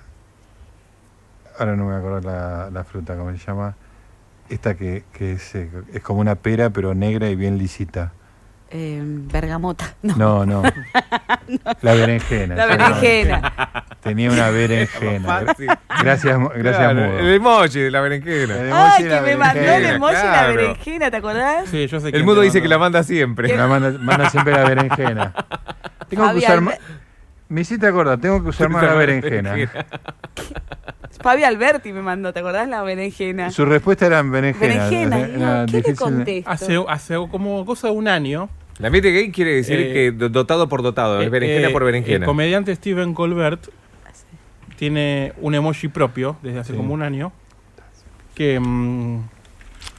ahora no me acuerdo la, la fruta, ¿cómo se llama? Esta que, que es, eh, es como una pera, pero negra y bien lisita. Eh, bergamota. No. No, no. La berenjena. La berenjena. Tenía una berenjena. Gracias, gracias Claro, Mudo. El emoji de la berenjena. El emoji Ay, que la me mandó el emoji de la claro. berenjena, ¿te acordás? Sí, yo sé El quién mudo dice que la manda siempre. Me manda, manda siempre la berenjena. Tengo que usar más. Me hiciste acordar, tengo que usar más la berenjena. Fabi Alberti me mandó, ¿te acordás la berenjena? Su respuesta era berenjena. Berenjena, digo, era ¿qué le contesto? Hace, hace como cosa de un año, La mente gay quiere decir Eh, que do- dotado por dotado, es eh, berenjena eh, por berenjena. El comediante Steven Colbert tiene un emoji propio desde hace Sí. como un año. Que. mm,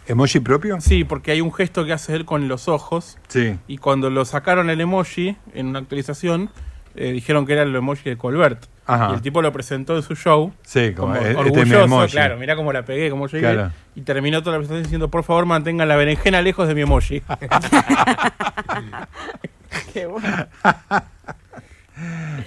¿Emoji propio? sí, porque hay un gesto que hace él con los ojos. Sí. Y cuando lo sacaron el emoji en una actualización, eh, dijeron que era el emoji de Colbert. Ajá. Y el tipo lo presentó en su show. Sí, como, Como e- este es mi orgulloso, emoji. claro, mirá cómo la pegué, cómo llegué. Claro. Y terminó toda la presentación diciendo, por favor, mantengan la berenjena lejos de mi emoji. Qué bueno.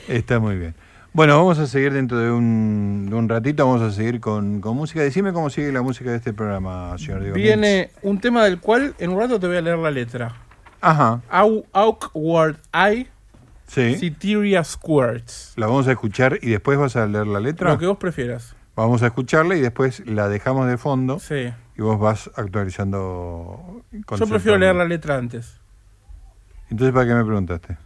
Está muy bien. Bueno, vamos a seguir dentro de un, de un ratito, vamos a seguir con, con música. Decime cómo sigue la música de este programa, señor Diego. Viene un tema del cual en un rato te voy a leer la letra. Ajá, Au- Awkward Eye, sí. Citeria Squirts. La vamos a escuchar y después vas a leer la letra. Lo que vos prefieras. Vamos a escucharla y después la dejamos de fondo Sí. y vos vas actualizando. Yo prefiero leer la letra antes. Entonces, ¿para qué me preguntaste?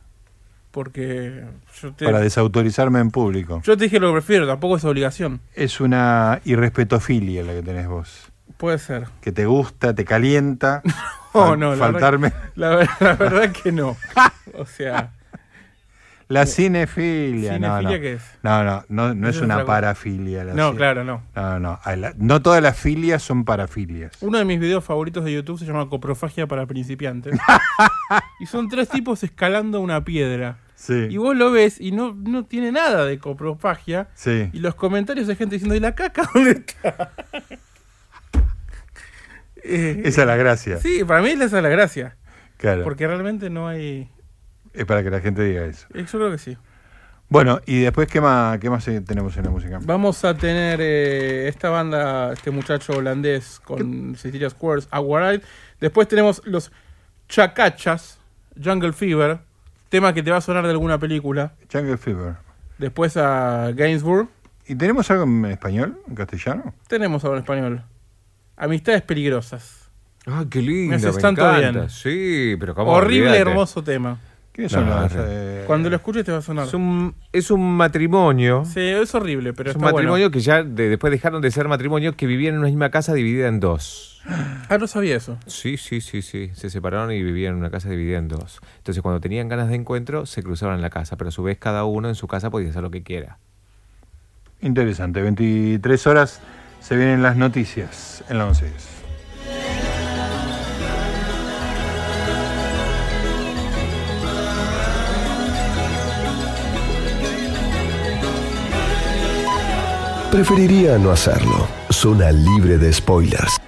Porque yo te, Para desautorizarme en público. yo te dije lo que prefiero, tampoco es obligación. Es una irrespetofilia la que tenés vos. Puede ser. Que te gusta, te calienta. No, la faltarme. La, ver- la verdad que no. O sea, La cinefilia. no, ¿Cinefilia no. qué es? No, no, no, no es una parafilia. la no, claro, no. No, no. no todas las filias son parafilias. Uno de mis videos favoritos de YouTube se llama Coprofagia para principiantes. y son tres tipos escalando una piedra. Sí. Y vos lo ves y no, no tiene nada de coprofagia. Sí. Y los comentarios de gente diciendo, ¿y la caca dónde está? Eh, Esa es la gracia. Sí, para mí esa es la gracia. Claro. Porque realmente no hay... Es para que la gente diga eso. eh, Yo creo que sí. Bueno, y después, ¿qué más, qué más tenemos en la música? Vamos a tener eh, esta banda, este muchacho holandés con Cecilia Squares, Aguaride. Después tenemos los Chacachas, Jungle Fever, tema que te va a sonar de alguna película. Jungle Fever. Después a Gainsbourg. ¿Y tenemos algo en español, en castellano? Tenemos ahora en español. Amistades peligrosas. Ah, qué lindo. Me haces me tanto encanta. bien. Sí, pero cómo Horrible, olvídate. hermoso tema. ¿Quiénes son No, las, eh, Cuando lo escuches te va a sonar. Es un, es un matrimonio. Sí, es horrible, pero es un está matrimonio bueno. que ya de- después dejaron de ser matrimonio, que vivían en una misma casa dividida en dos. Ah, no sabía eso. Sí, sí, sí, sí. Se separaron y vivían en una casa dividida en dos. Entonces, cuando tenían ganas de encuentro, se cruzaban en la casa, pero a su vez cada uno en su casa podía hacer lo que quiera. Interesante. 23 horas se vienen las noticias en la 11. Preferiría no hacerlo. Zona libre de spoilers.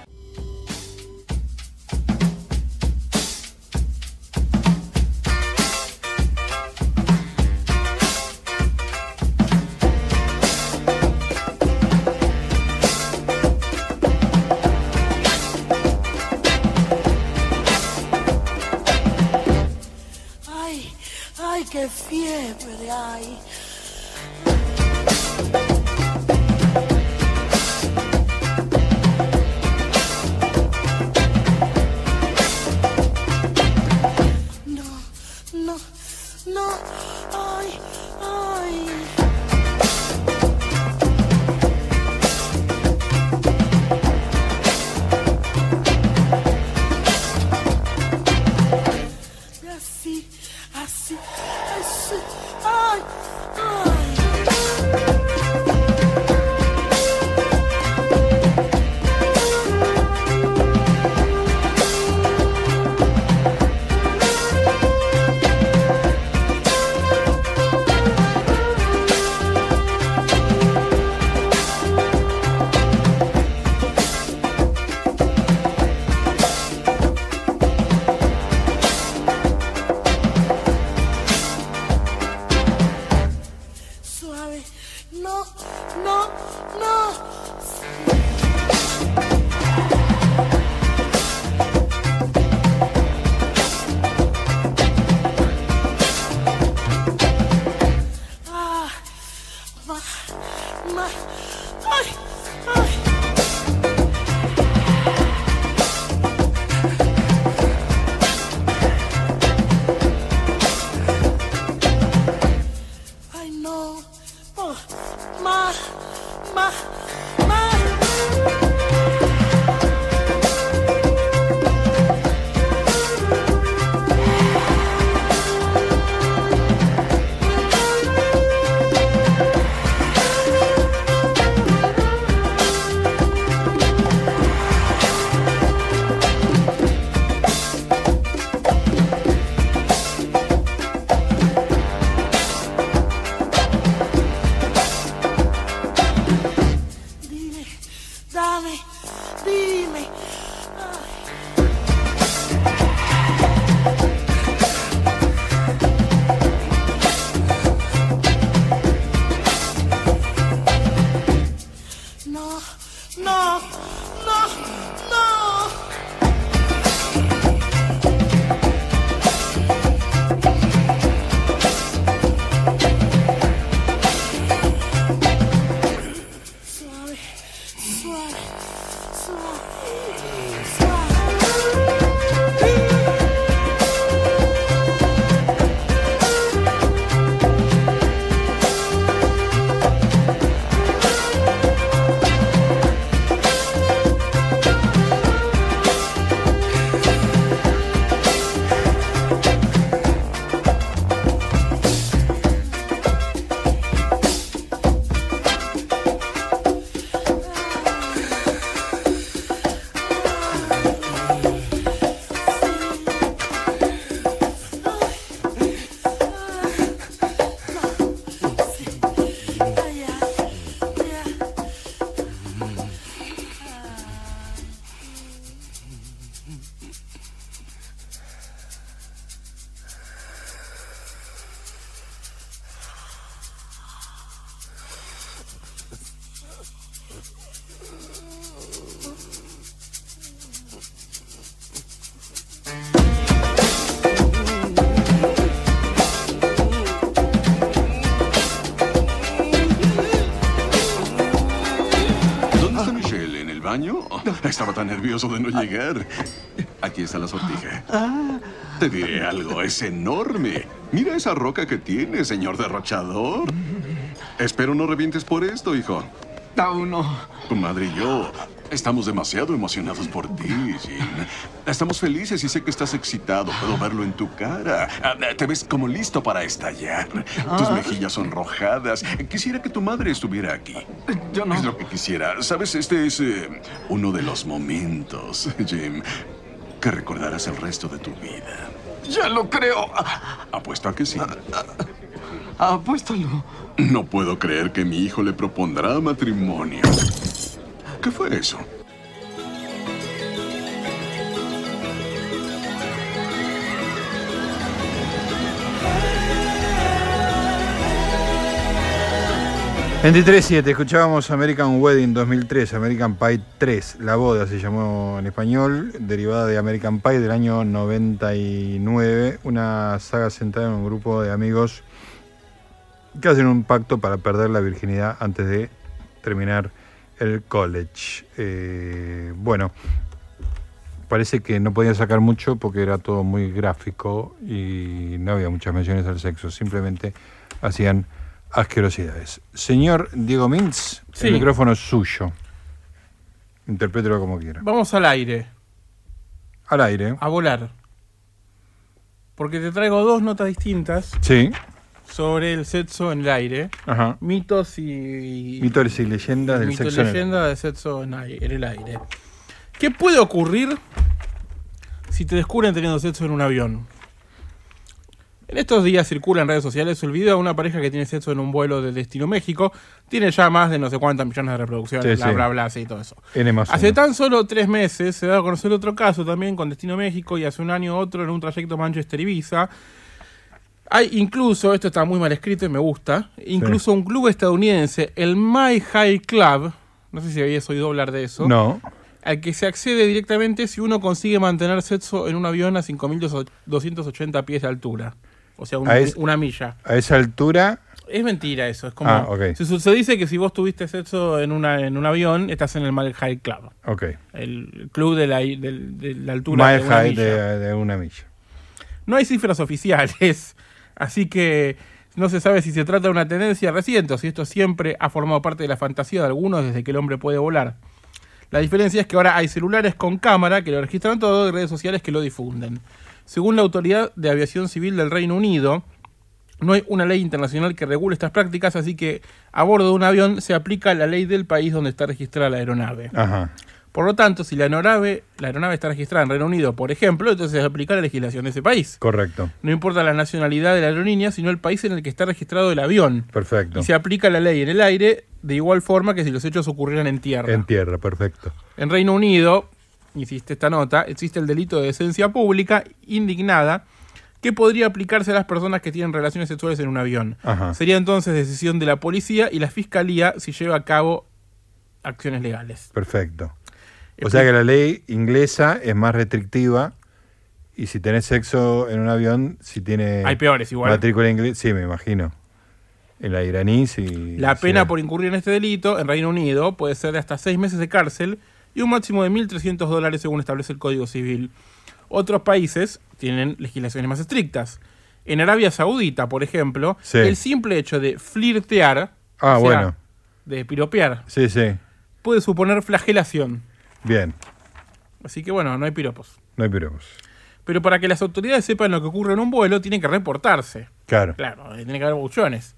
Hmm. Estaba tan nervioso de no llegar. Aquí está la sortija. Te diré algo, es enorme. Mira esa roca que tiene, señor derrochador. Espero no revientes por esto, hijo. Aún no. Tu madre y yo estamos demasiado emocionados por ti, Jim. Estamos felices y sé que estás excitado. Puedo verlo en tu cara. Ah, Te ves como listo para estallar. Tus mejillas son rojadas. Quisiera que tu madre estuviera aquí. Yo no. Es lo que quisiera. Sabes, este es eh, uno de los momentos, Jim, que recordarás el resto de tu vida. Ya lo creo. Apuesto a que sí. Apuéstalo. No puedo creer que mi hijo le propondrá matrimonio. ¿Qué fue eso? ...23.7, escuchábamos American Wedding 2003, American Pie 3, La Boda se llamó en español, derivada de American Pie del año 99, una saga centrada en un grupo de amigos que hacen un pacto para perder la virginidad antes de terminar el college. Eh, bueno, parece que no podían sacar mucho porque era todo muy gráfico y no había muchas menciones al sexo, simplemente hacían asquerosidades. Señor Diego Mintz, Sí. el micrófono es suyo. Interprételo como quiera. Vamos al aire. Al aire. A volar. Porque te traigo dos notas distintas Sí. Sobre el sexo en el aire. Ajá. Mitos y. Mitos y leyendas del y sexo. en el- leyenda del sexo en, el aire. ¿Qué puede ocurrir si te descubren teniendo sexo en un avión? En estos días circula en redes sociales el video de una pareja que tiene sexo en un vuelo de destino México. Tiene ya más de no sé cuántas millones de reproducciones, Sí, bla, sí. bla, bla, sí, todo eso. Hace tan solo tres meses se da a conocer otro caso también con Destino México y hace un año otro en un trayecto Manchester-Ibiza. Hay incluso, esto está muy mal escrito y me gusta, incluso un club estadounidense, el My High Club, no sé si habías oído hablar de eso, No. al que se accede directamente si uno consigue mantener sexo en un avión a 5.280 pies de altura. O sea, un- A es- una milla. A esa altura. Es mentira eso, es como... Ah, ok. se, se dice que si vos tuviste sexo en, una, en un avión, estás en el My High Club. Ok. El club de la, de la altura Mile de una high milla. de, de una milla. No hay cifras oficiales, así que no se sabe si se trata de una tendencia reciente o si esto siempre ha formado parte de la fantasía de algunos desde que el hombre puede volar. La diferencia es que ahora hay celulares con cámara que lo registran todo y redes sociales que lo difunden. Según la Autoridad de Aviación Civil del Reino Unido, no hay una ley internacional que regule estas prácticas, así que a bordo de un avión se aplica la ley del país donde está registrada la aeronave. Ajá. Por lo tanto, si la aeronave, la aeronave está registrada en Reino Unido, por ejemplo, entonces se aplica la legislación de ese país. Correcto. No importa la nacionalidad de la aerolínea, sino el país en el que está registrado el avión. Perfecto. Y se aplica la ley en el aire de igual forma que si los hechos ocurrieran en tierra. En tierra, perfecto. En Reino Unido, hiciste esta nota, existe el delito de decencia pública indignada que podría aplicarse a las personas que tienen relaciones sexuales en un avión. Ajá. Sería entonces decisión de la policía y la fiscalía si lleva a cabo acciones legales. Perfecto. O sea que la ley inglesa es más restrictiva y si tenés sexo en un avión, si tiene Hay peores igual. matrícula inglesa, sí, me imagino. En la iraní, sí. La sí. pena por incurrir en este delito en Reino Unido puede ser de hasta seis meses de cárcel y un máximo de 1.300 dólares según establece el Código Civil. Otros países tienen legislaciones más estrictas. En Arabia Saudita, por ejemplo, Sí. el simple hecho de flirtear, Ah, o sea, bueno. de piropear, Sí, sí. puede suponer flagelación. Bien. Así que bueno, no hay piropos. No hay piropos. Pero para que las autoridades sepan lo que ocurre en un vuelo, tienen que reportarse. Claro. Claro, tiene que haber buchones.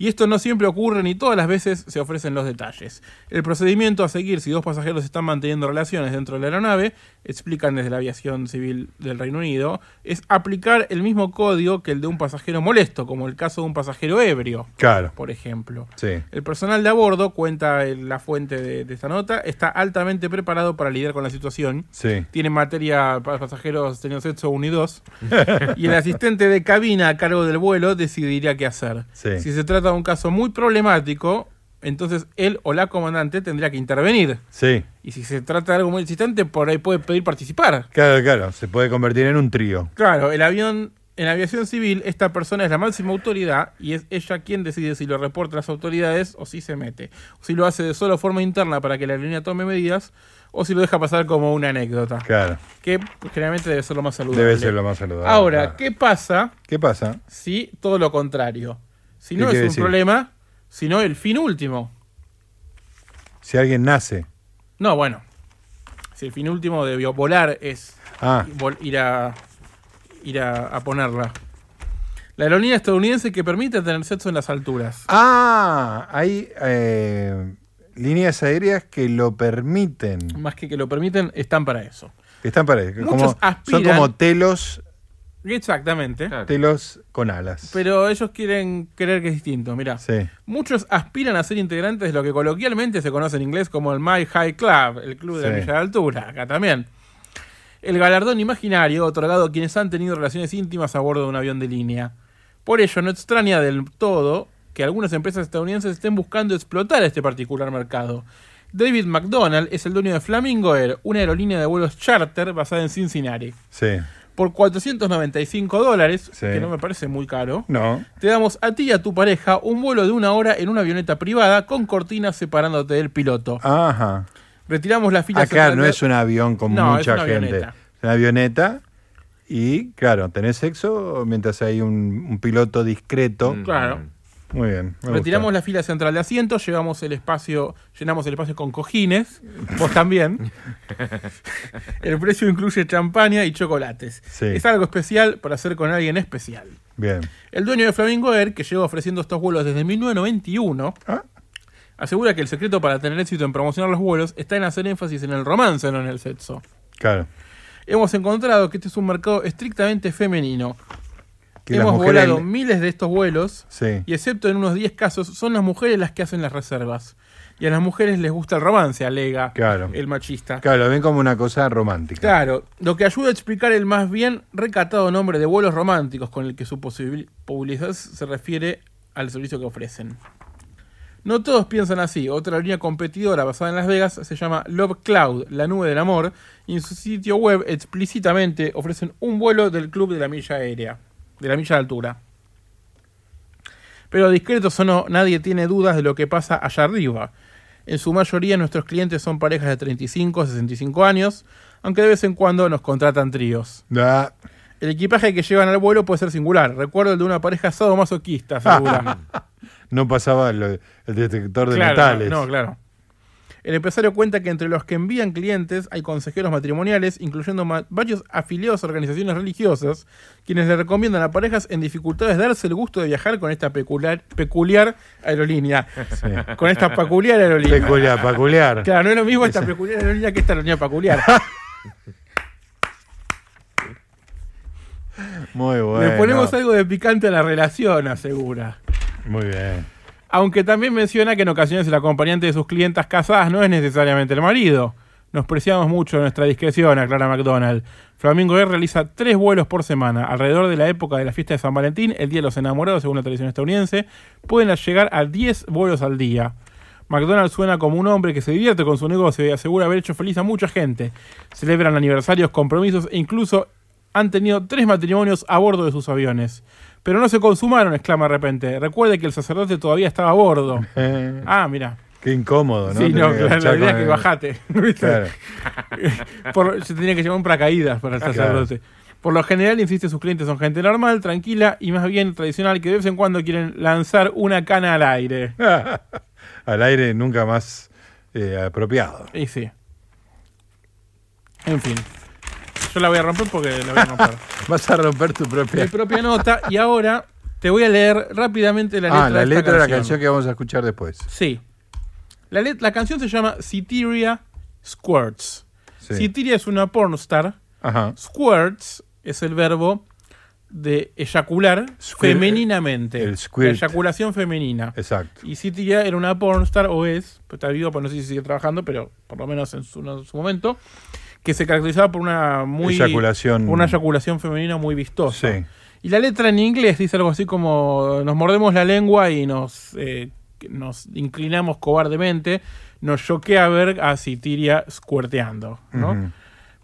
Y esto no siempre ocurre ni todas las veces se ofrecen los detalles. El procedimiento a seguir si dos pasajeros están manteniendo relaciones dentro de la aeronave, explican desde la aviación civil del Reino Unido, es aplicar el mismo código que el de un pasajero molesto, como el caso de un pasajero ebrio, Claro. por ejemplo. Sí. El personal de a bordo, cuenta la fuente de, de esta nota, está altamente preparado para lidiar con la situación. Sí. Tiene materia para pasajeros teniendo sexo 1 y 2. y el asistente de cabina a cargo del vuelo decidirá qué hacer. Sí. Si se trata un caso muy problemático, entonces él o la comandante tendría que intervenir. Sí. Y si se trata de algo muy insistente, por ahí puede pedir participar. Claro, claro. Se puede convertir en un trío. Claro, el avión, en aviación civil, esta persona es la máxima autoridad y es ella quien decide si lo reporta a las autoridades o si se mete. O si lo hace de solo forma interna para que la aerolínea tome medidas o si lo deja pasar como una anécdota. Claro. Que pues, generalmente debe ser lo más saludable. Debe ser lo más saludable. Ahora, claro. ¿qué pasa ¿Qué pasa? si todo lo contrario? Si ¿Qué no es un decir? problema, sino el fin último. Si alguien nace. No, bueno. Si el fin último de volar es Ah. ir a ir a, a ponerla. La aerolínea estadounidense que permite tener sexo en las alturas. Ah, hay eh, líneas aéreas que lo permiten. Más que que lo permiten, están para eso. Están para Muchos como, Son aspiran- como telos, Exactamente. telos con alas. Pero ellos quieren creer que es distinto, mira. Sí. Muchos aspiran a ser integrantes de lo que coloquialmente se conoce en inglés como el My High Club, el club de la de altura, acá también. El galardón imaginario otorgado a quienes han tenido relaciones íntimas a bordo de un avión de línea. Por ello, no extraña del todo que algunas empresas estadounidenses estén buscando explotar este particular mercado. David McDonald es el dueño de Flamingo Air, una aerolínea de vuelos charter basada en Cincinnati. Sí. Por 495 dólares, Sí. que no me parece muy caro, No. te damos a ti y a tu pareja un vuelo de una hora en una avioneta privada con cortinas separándote del piloto. Ajá. Retiramos la fila Acá no es un avión con No, mucha es gente. avioneta. Es una avioneta y, claro, tenés sexo mientras hay un, un piloto discreto. Claro. Muy bien. Retiramos gusta. la fila central de asientos, llevamos el espacio, llenamos el espacio con cojines, vos también. el precio incluye champaña y chocolates. Sí. Es algo especial para hacer con alguien especial. Bien. El dueño de Flamingo Air, que lleva ofreciendo estos vuelos desde 1991, Ah. asegura que el secreto para tener éxito en promocionar los vuelos está en hacer énfasis en el romance, no en el sexo. Claro. Hemos encontrado que este es un mercado estrictamente femenino. Que Hemos mujeres volado le- miles de estos vuelos Sí. y excepto en unos 10 casos son las mujeres las que hacen las reservas. Y a las mujeres les gusta el romance, alega Claro. el machista. Claro, lo ven como una cosa romántica. Claro, lo que ayuda a explicar el más bien recatado nombre de vuelos románticos con el que su publicidad se refiere al servicio que ofrecen. No todos piensan así. Otra línea competidora basada en Las Vegas se llama Love Cloud, la nube del amor, y en su sitio web explícitamente ofrecen un vuelo del club de la milla aérea, de la milla de altura. Pero discretos o no, nadie tiene dudas de lo que pasa allá arriba. En su mayoría nuestros clientes son parejas de 35 a 65 años, aunque de vez en cuando nos contratan tríos. El equipaje que llevan al vuelo puede ser singular. Recuerdo el de una pareja sadomasoquista, asegura. no pasaba el detector de Claro, metales. No, claro. El empresario cuenta que entre los que envían clientes hay consejeros matrimoniales, incluyendo varios afiliados a organizaciones religiosas, quienes le recomiendan a parejas en dificultades darse el gusto de viajar con esta peculiar, peculiar aerolínea. Con esta peculiar aerolínea. Peculiar, peculiar. Claro, no es lo mismo esta peculiar aerolínea que esta aerolínea peculiar. Muy bueno. Le ponemos algo de picante a la relación, asegura. Muy bien. Aunque también menciona que en ocasiones el acompañante de sus clientas casadas no es necesariamente el marido. Nos preciamos mucho nuestra discreción, aclara McDonald. Flamingo Air realiza tres vuelos por semana. Alrededor de la época de la fiesta de San Valentín, el Día de los Enamorados, según la tradición estadounidense, pueden llegar a 10 vuelos al día. McDonald suena como un hombre que se divierte con su negocio y asegura haber hecho feliz a mucha gente. Celebran aniversarios, compromisos e incluso han tenido tres matrimonios a bordo de sus aviones. Pero no se consumaron, exclama de repente. Recuerde que el sacerdote todavía estaba a bordo. ah, mira. Qué incómodo, ¿no? Sí, no, claro, la idea es que bajate. ¿viste? Claro. Por- se tenía que llevar un paracaídas para el Claro. sacerdote. Por lo general, insiste, sus clientes son gente normal, tranquila y más bien tradicional que de vez en cuando quieren lanzar una cana al aire. Al aire nunca más eh, apropiado. Y sí. En fin. Yo la voy a romper porque la voy a romper. Vas a romper tu propia. Mi propia nota y ahora Te voy a leer rápidamente la letra ah, la de esta letra de la canción. que vamos a escuchar después. Sí. La, la canción se llama Citeria Squirts. Sí. Citeria es una pornstar. Ajá. Squirts es el verbo de eyacular Squirt- femeninamente. el squirt. Eyaculación femenina. Exacto. Y Citeria era una pornstar, o es, pues está vivo, pues no sé si sigue trabajando, pero por lo menos en su, en su momento, que se caracterizaba por una muy Eyaculación. una eyaculación femenina muy vistosa. Sí. Y la letra en inglés dice algo así como nos mordemos la lengua y nos, eh, nos inclinamos cobardemente. Nos choquea ver a Citiria squirteando, ¿no?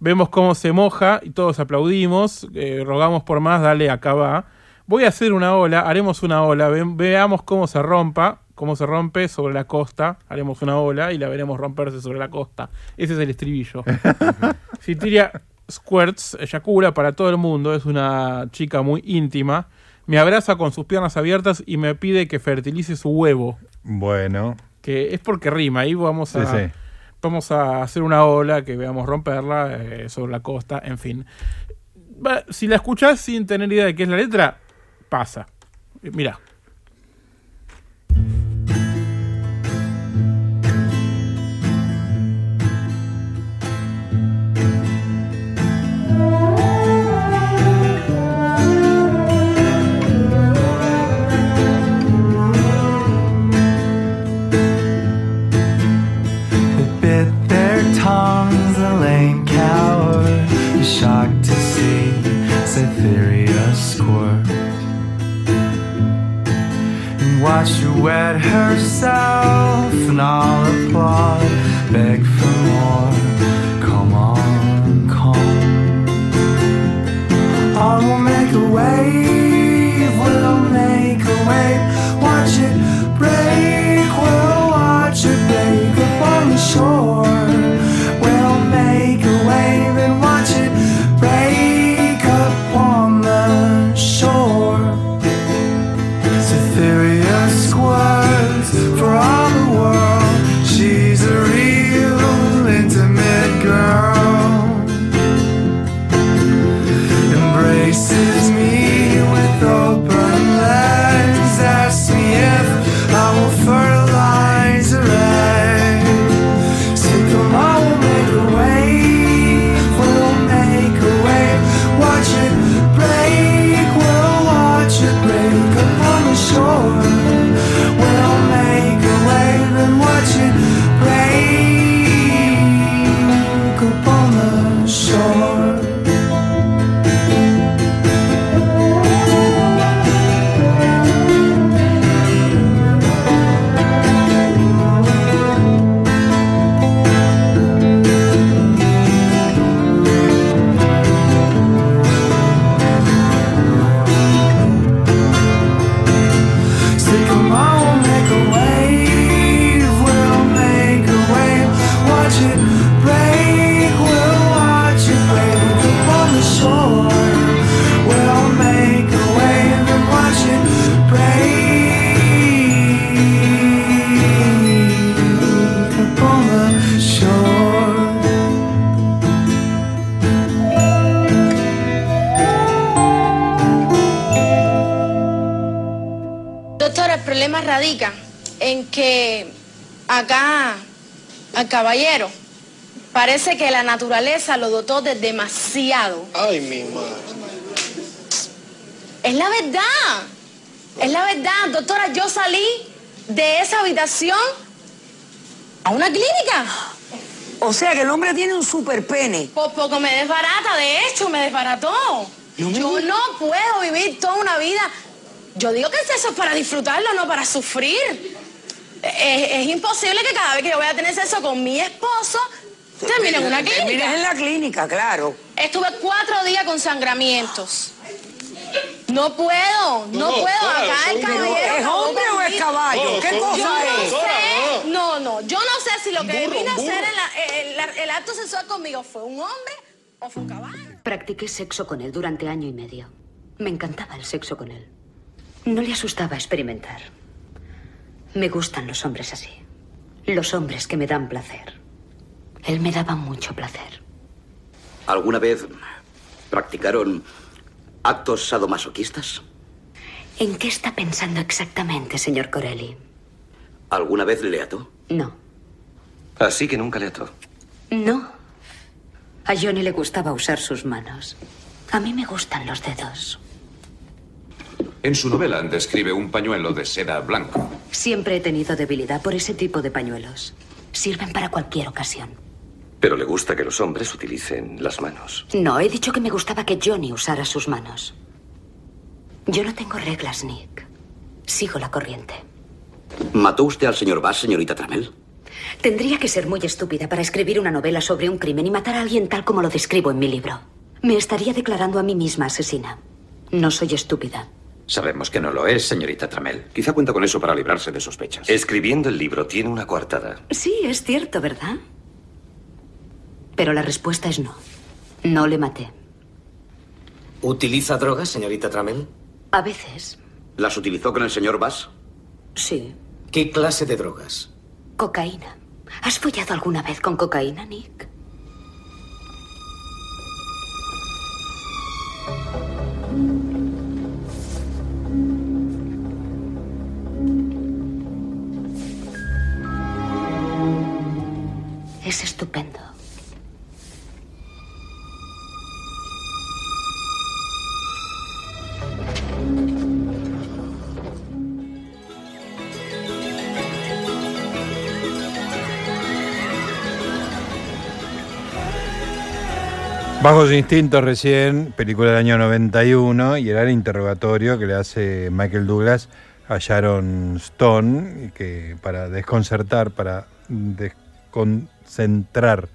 Vemos cómo se moja y todos aplaudimos, eh, rogamos por más, dale, acá va. Voy a hacer una ola, haremos una ola, ve- veamos cómo se rompa, cómo se rompe sobre la costa, haremos una ola y la veremos romperse sobre la costa. Ese es el estribillo. Citiria Squirts eyacula para todo el mundo, es una chica muy íntima. Me abraza con sus piernas abiertas y me pide que fertilice su huevo. Bueno. Que es porque rima, ahí vamos a, Sí, sí. vamos a hacer una ola que veamos romperla eh, sobre la costa, en fin. Si la escuchás sin tener idea de qué es la letra, pasa. Eh, Mira. Watch wet herself, and all applaud, beg for more. Come on, come. I will make a wave, al caballero parece que la naturaleza lo dotó de demasiado. Ay, mi madre. Es la verdad. Es la verdad, doctora. Yo salí de esa habitación a una clínica. O sea que el hombre tiene un super pene. Por poco me desbarata, de hecho, me desbarató. Yo no puedo vivir toda una vida. Yo digo que eso es para disfrutarlo, no para sufrir. Es, es imposible que cada vez que yo voy a tener sexo con mi esposo, termine en una clínica. Termines en la clínica, claro. Estuve cuatro días con sangramientos. No puedo, no, No, puedo. Acá el caballero. ¿Es hombre o es caballo? ¿Qué cosa yo no es? sé, no, no, yo no sé si lo que burro, vine a hacer en la- el, el- el acto sexual conmigo fue un hombre o fue un caballo. Practiqué sexo con él durante año y medio. Me encantaba el sexo con él. No le asustaba experimentar. Me gustan los hombres así. Los hombres que me dan placer. Él me daba mucho placer. ¿Alguna vez practicaron actos sadomasoquistas? ¿En qué está pensando exactamente, señor Corelli? ¿Alguna vez le ató? No. Así que nunca le ató. No. A Johnny le gustaba usar sus manos. A mí me gustan los dedos. En su novela describe un pañuelo de seda blanco. Siempre he tenido debilidad por ese tipo de pañuelos. Sirven para cualquier ocasión. Pero le gusta que los hombres utilicen las manos. No, he dicho que me gustaba que Johnny usara sus manos. Yo no tengo reglas, Nick. Sigo la corriente. ¿Mató usted al señor Bass, señorita Tramel? Tendría que ser muy estúpida para escribir una novela sobre un crimen y matar a alguien tal como lo describo en mi libro. Me estaría declarando a mí misma asesina. No soy estúpida. Sabemos que no lo es, señorita Tramel. Quizá cuenta con eso para librarse de sospechas. Escribiendo el libro tiene una coartada. Sí, es cierto, ¿verdad? Pero la respuesta es no. No le maté. ¿Utiliza drogas, señorita Tramel? A veces, ¿Las utilizó con el señor Bass? sí. ¿Qué clase de drogas? Cocaína. ¿Has follado alguna vez con cocaína, Nick? Es estupendo. Bajos Instintos recién, película del año 91, y era el interrogatorio que le hace Michael Douglas a Sharon Stone, que para desconcertar, para desconcentrar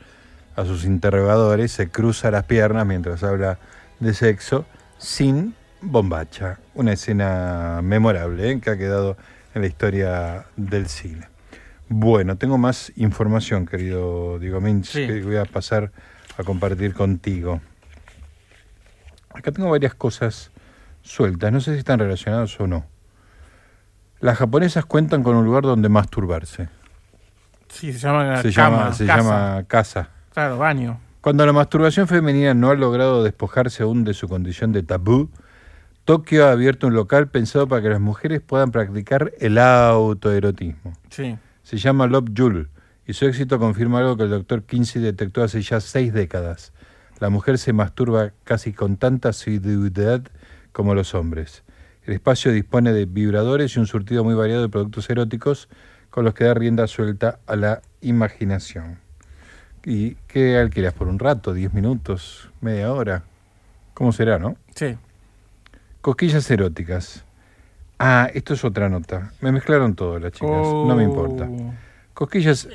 a sus interrogadores, se cruza las piernas mientras habla de sexo sin bombacha. Una escena memorable ¿eh? que ha quedado en la historia del cine. Bueno, tengo más información, querido Diego Minch, Sí. que voy a pasar a compartir contigo. Acá tengo varias cosas sueltas, no sé si están relacionadas o no. Las japonesas cuentan con un lugar donde masturbarse. Sí, se llama Se cama, llama, se casa. llama casa. Claro, baño. Cuando la masturbación femenina no ha logrado despojarse aún de su condición de tabú, Tokio ha abierto un local pensado para que las mujeres puedan practicar el autoerotismo. Sí. Se llama Love Jule y su éxito confirma algo que el doctor Kinsey detectó hace ya seis décadas. La mujer se masturba casi con tanta asiduidad como los hombres. El espacio dispone de vibradores y un surtido muy variado de productos eróticos con los que da rienda suelta a la imaginación. ¿Y qué alquilas por un rato? ¿10 minutos? ¿Media hora? ¿Cómo será, no? Sí. Cosquillas eróticas. Ah, esto es otra nota. Me mezclaron todo las chicas. No me importa. Oh. Cosquillas,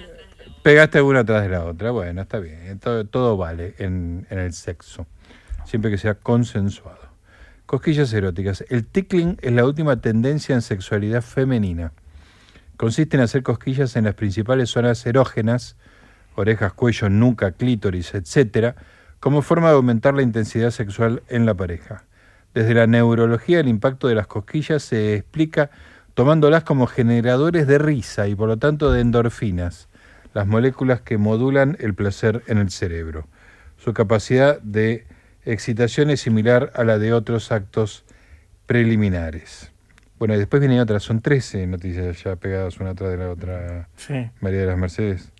pegaste una atrás de la otra. Bueno, está bien. Todo, todo vale en, en el sexo. Siempre que sea consensuado. Cosquillas eróticas. El tickling es la última tendencia en sexualidad femenina. Consiste en hacer cosquillas en las principales zonas erógenas, orejas, cuello, nuca, clítoris, etc., como forma de aumentar la intensidad sexual en la pareja. Desde la neurología, el impacto de las cosquillas se explica tomándolas como generadores de risa y por lo tanto de endorfinas, las moléculas que modulan el placer en el cerebro. Su capacidad de excitación es similar a la de otros actos preliminares. Bueno, y después vienen otras, son 13 noticias ya pegadas una atrás de la otra. Sí. María de las Mercedes.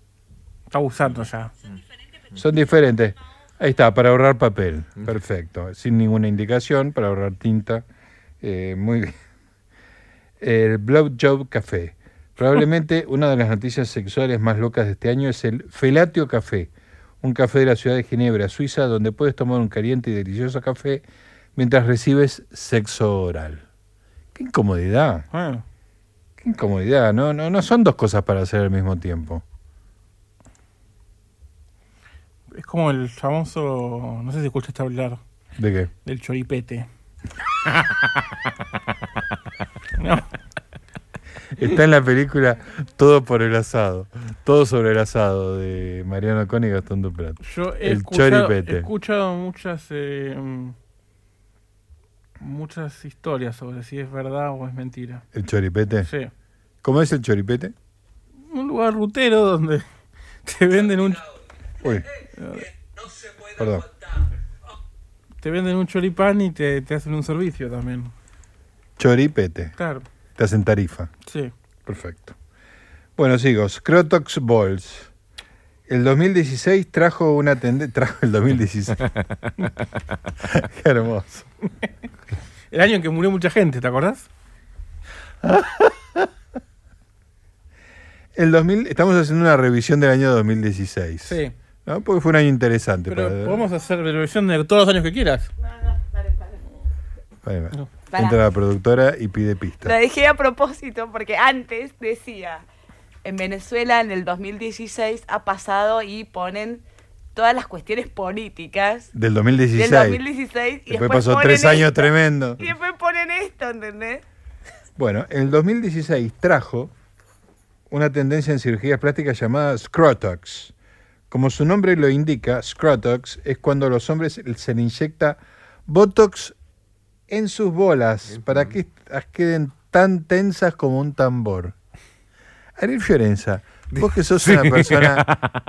Está usando ya. Son diferentes. Ahí está, para ahorrar papel. Perfecto. Sin ninguna indicación, para ahorrar tinta. Eh, muy bien. El Blowjob Café. Probablemente una de las noticias sexuales más locas de este año es el Felatio Café, un café de la ciudad de Ginebra, Suiza, donde puedes tomar un caliente y delicioso café mientras recibes sexo oral. ¡Qué incomodidad! Bueno, ¡Qué incomodidad! No, no, no son dos cosas para hacer al mismo tiempo. es como el famoso. No sé si escuchaste hablar. ¿De qué? Del choripete. no. Está en la película Todo por el asado. Todo sobre el asado de Mariano Con y Gastón Duprat. Yo he el escuchado, he choripete. escuchado muchas. eh, muchas historias sobre si es verdad o es mentira. ¿El choripete? Sí. ¿Cómo es el choripete? Un lugar rutero donde te venden un. Uy. Perdón. Te venden un choripán y te, te hacen un servicio también. Choripete. Claro. Estás en Tarifa. Sí. Perfecto. Bueno, sigo. Scrotox Balls. El 2016 trajo una tendencia. Trajo el 2016. Qué hermoso. El año en que murió mucha gente, ¿te acordás? El 2000, estamos haciendo una revisión del año 2016. Sí. ¿no? Porque fue un año interesante. Pero para- podemos hacer revisión de todos los años que quieras. Ahí va. Pará. Entra la productora y pide pista. Lo dejé a propósito porque antes decía, en Venezuela en el 2016 ha pasado y ponen todas las cuestiones políticas Del 2016. del 2016 y Después después pasó ponen tres años esto. tremendo. Y después ponen esto, ¿entendés? Bueno, el 2016 trajo una tendencia en cirugías plásticas llamada Scrotox. Como su nombre lo indica, Scrotox es cuando los hombres se le inyecta Botox en sus bolas para que estas queden tan tensas como un tambor. Ariel Fiorenza, vos que sos Sí. una persona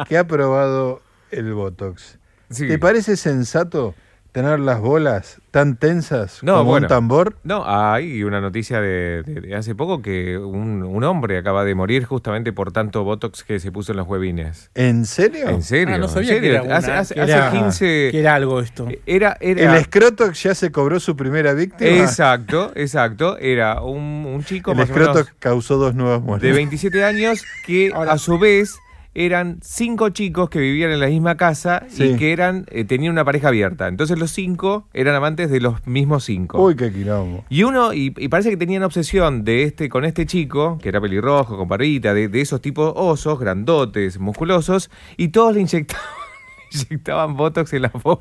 que ha probado el Botox, Sí. ¿te parece sensato tener las bolas tan tensas No, como bueno. un tambor? No, hay una noticia de, de- de hace poco que un, un hombre acaba de morir justamente por tanto Botox que se puso en los huevines. ¿En serio? ¿En serio? Ah, no ¿En sabía que serio? era una- hace, hace- que hace era- 15... que era algo esto. Era, era... ¿El Scrotox ya se cobró su primera víctima? Exacto, exacto. Era un, un chico El más o menos Scrotox causó dos nuevas muertes. de 27 años que a su vez eran cinco chicos que vivían en la misma casa Sí. y que eran eh, tenían una pareja abierta. Entonces los cinco eran amantes de los mismos cinco. Uy, qué quilombo. Y uno, y, y parece que tenían obsesión de este, con este chico, que era pelirrojo, con barbita, de, de esos tipos osos, grandotes, musculosos, y todos le inyectaban, inyectaban Botox en la bola.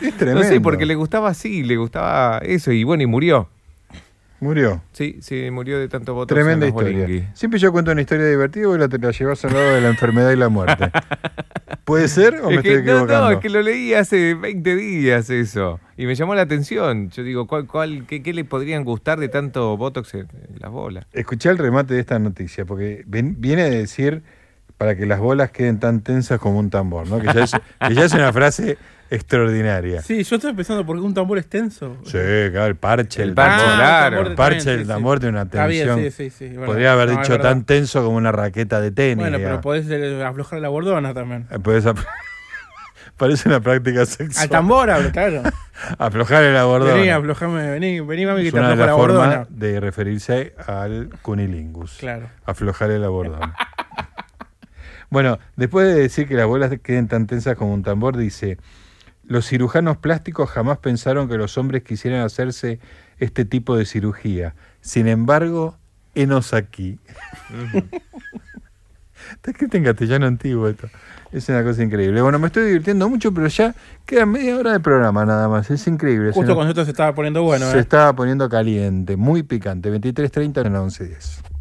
Es No tremendo. sé, porque le gustaba así, le gustaba eso, y bueno, y murió. Murió. Sí, sí, murió de tanto Botox Tremenda en historia. Siempre yo cuento una historia divertida y vos la, te la llevas al lado de la enfermedad y la muerte. ¿Puede ser o me Es que, estoy no, no, es que lo leí hace 20 días eso. Y me llamó la atención. Yo digo, ¿cuál, cuál, qué, qué le podrían gustar de tanto Botox en, en las bolas? Escuché el remate de esta noticia, porque ven- viene a decir para que las bolas queden tan tensas como un tambor, ¿no? Que ya es, que ya es una frase extraordinaria. Sí, yo estoy pensando porque un tambor es tenso. Sí, claro, el parche, el, El parche, tambor. claro. El parche del tambor tiene una bien, tensión. sí, sí, sí, es verdad. Podría haber No, es dicho tan tenso como una raqueta de tenis. Bueno, pero podés eh, aflojar la bordona también. Eh, podés Parece una práctica sexual. Al tambor claro. Aflojar el abordón. Vení, aflojame, vení, vení mami que Es te una la las bordona. formas de referirse al cunilingus. Claro. Aflojar el abordón. bueno, después de decir que las bolas queden tan tensas como un tambor, dice, los cirujanos plásticos jamás pensaron que los hombres quisieran hacerse este tipo de cirugía. Sin embargo, enos aquí. Está escrito en castellano antiguo esto. Es una cosa increíble. Bueno, me estoy divirtiendo mucho, pero ya queda media hora de programa nada más. Es increíble. Justo cuando esto se estaba poniendo bueno, se ¿eh? estaba poniendo caliente, muy picante. 23.30 en la 11.10.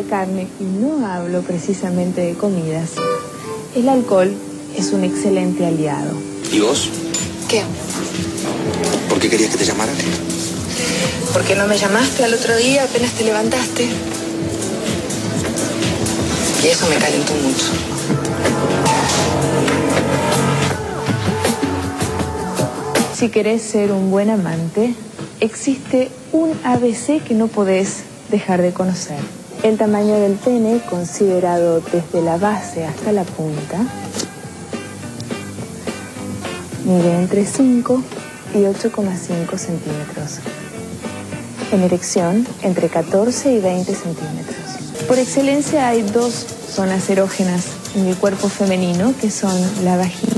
de carne, y no hablo precisamente de comidas, el alcohol es un excelente aliado. ¿Y vos? ¿Qué? ¿Por qué querías que te llamara? ¿Por qué no me llamaste al otro día apenas te levantaste? Y eso me calentó mucho. Si querés ser un buen amante, existe un ABC que no podés dejar de conocer. El tamaño del pene, considerado desde la base hasta la punta, mide entre 5 y 8,5 centímetros. En erección, entre 14 y 20 centímetros. Por excelencia hay dos zonas erógenas en el cuerpo femenino, que son la vagina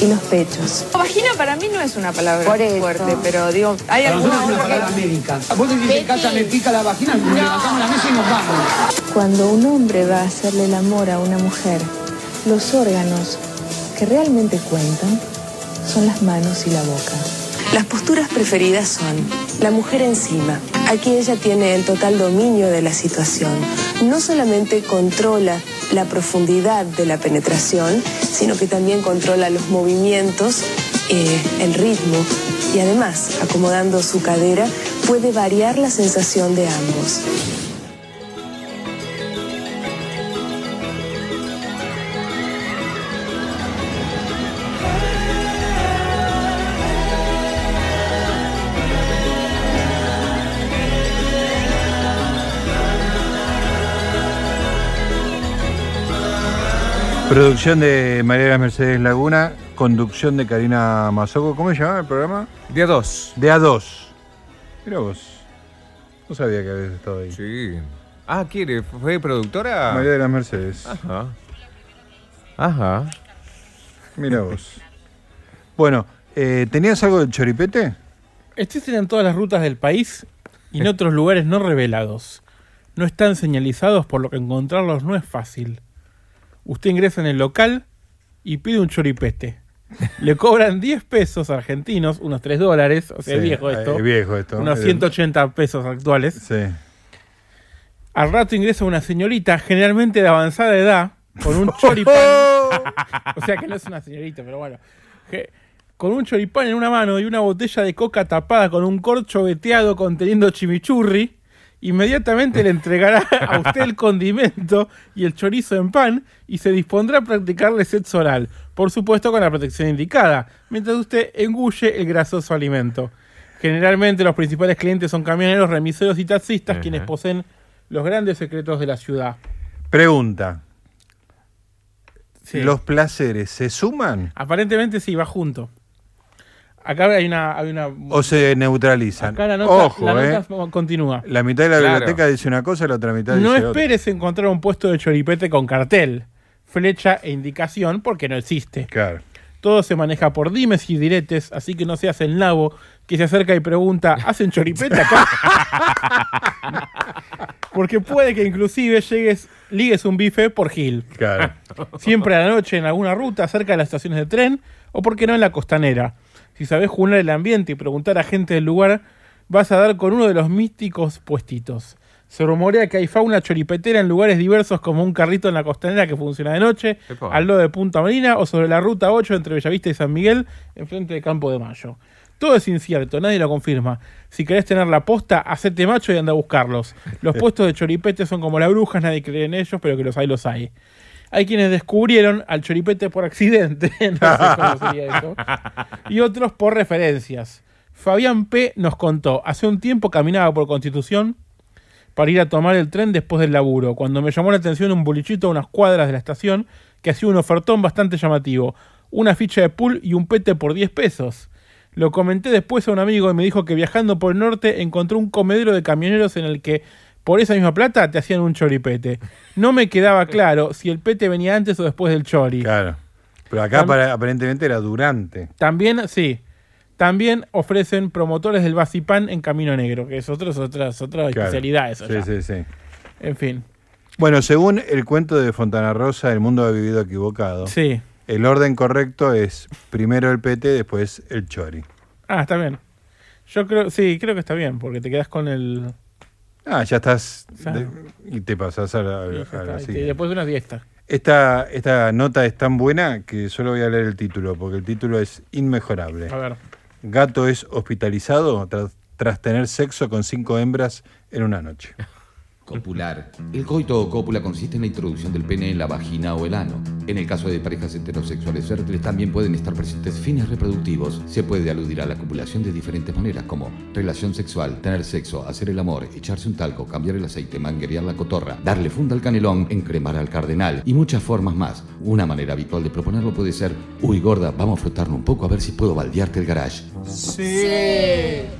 y los pechos. Vagina para mí no es una palabra fuerte, pero digo, hay Para nosotros es alguna una palabra médica. Vos decís en casa me pica la vagina, nos levantamos la mesa y nos vamos. Cuando un hombre va a hacerle el amor a una mujer, los órganos que realmente cuentan son las manos y la boca. Las posturas preferidas son la mujer encima. Aquí ella tiene el total dominio de la situación. No solamente controla la profundidad de la penetración, sino que también controla los movimientos, eh, el ritmo y además, acomodando su cadera, puede variar la sensación de ambos. Producción de María Mercedes Laguna, conducción de Karina Mazoco. ¿Cómo se llamaba el programa? De A2. De A2. Mira vos. No sabía que habías estado ahí. Sí. Ah, ¿quiere? ¿Fue productora? María de las Mercedes. Ajá. Ajá. Mira vos. Bueno, eh, ¿tenías algo del choripete? Existen en todas las rutas del país y en otros lugares no revelados. No están señalizados, por lo que encontrarlos no es fácil. Usted ingresa en el local y pide un choripete. Le cobran 10 pesos argentinos, unos 3 dólares, o sea, es viejo esto. es viejo esto. Unos Eh, 180 pesos actuales. Sí. Al rato ingresa una señorita, generalmente de avanzada edad, con un choripán. o sea que no es una señorita, pero bueno. Que- con un choripán en una mano y una botella de coca tapada con un corcho veteado conteniendo chimichurri. Inmediatamente le entregará a usted el condimento y el chorizo en pan y se dispondrá a practicarle sexo oral, por supuesto con la protección indicada, mientras usted engulle el grasoso alimento. Generalmente los principales clientes son camioneros, remiseros y taxistas quienes poseen los grandes secretos de la ciudad. Pregunta. Sí. ¿Los placeres se suman Aparentemente sí, va junto. Acá hay una... Hay una o se neutralizan? acá la nota, Ojo, la eh. continúa. La mitad de la Claro. biblioteca dice una cosa y la otra mitad No dice otra. esperes encontrar un puesto de choripete con cartel, flecha e indicación porque no existe. Claro. Todo se maneja por dimes y diretes, así que no seas el nabo que se acerca y pregunta, ¿hacen choripete acá? Porque puede que inclusive llegues, ligues un bife por Gil. Claro. Siempre a la noche en alguna ruta, cerca de las estaciones de tren, o por qué no en la costanera. Si sabes jugar el ambiente y preguntar a gente del lugar, vas a dar con uno de los místicos puestitos. Se rumorea que hay fauna choripetera en lugares diversos como un carrito en la costanera que funciona de noche, al lado de Punta Marina o sobre la ruta 8 entre Bellavista y San Miguel, enfrente de Campo de Mayo. Todo es incierto, nadie lo confirma. Si querés tener la posta, hacete macho y anda a buscarlos. Los puestos de choripete son como las brujas, nadie cree en ellos, pero que los hay, los hay. Hay quienes descubrieron al choripete por accidente, no sé cómo sería eso, y otros por referencias. Fabián P. nos contó, hace un tiempo caminaba por Constitución para ir a tomar el tren después del laburo, cuando me llamó la atención un bolichito a unas cuadras de la estación que hacía un ofertón bastante llamativo, una ficha de pool y un pete por 10 pesos. Lo comenté después a un amigo y me dijo que viajando por el norte encontró un comedero de camioneros en el que por esa misma plata te hacían un choripete. No me quedaba claro si el pete venía antes o después del chori. Claro. Pero acá Tam- para- aparentemente era durante. También, sí. También ofrecen promotores del Basipán en Camino Negro, que es, otra, otra Claro. especialidad eso Sí, ya. sí, sí. En fin. Bueno, según el cuento de Fontana Rosa, el mundo ha vivido equivocado. Sí. El orden correcto es primero el pete, después el chori. Ah, está bien. Yo creo, sí, creo que está bien, porque te quedas con el... Ah, ya estás. de- y te pasas a la, Y a está, la y siguiente. después de una siesta. Esta, esta nota es tan buena que solo voy a leer el título, porque el título es inmejorable. A ver. Gato es hospitalizado tras, tras tener sexo con cinco hembras en una noche. Copular. El coito o cópula consiste en la introducción del pene en la vagina o el ano. En el caso de parejas heterosexuales fértiles también pueden estar presentes fines reproductivos. Se puede aludir a la copulación de diferentes maneras como relación sexual, tener sexo, hacer el amor, echarse un talco, cambiar el aceite, manguerear la cotorra, darle funda al canelón, encremar al cardenal y muchas formas más. Una manera habitual de proponerlo puede ser, uy gorda, vamos a frotarnos un poco a ver si puedo baldearte el garage. Sí.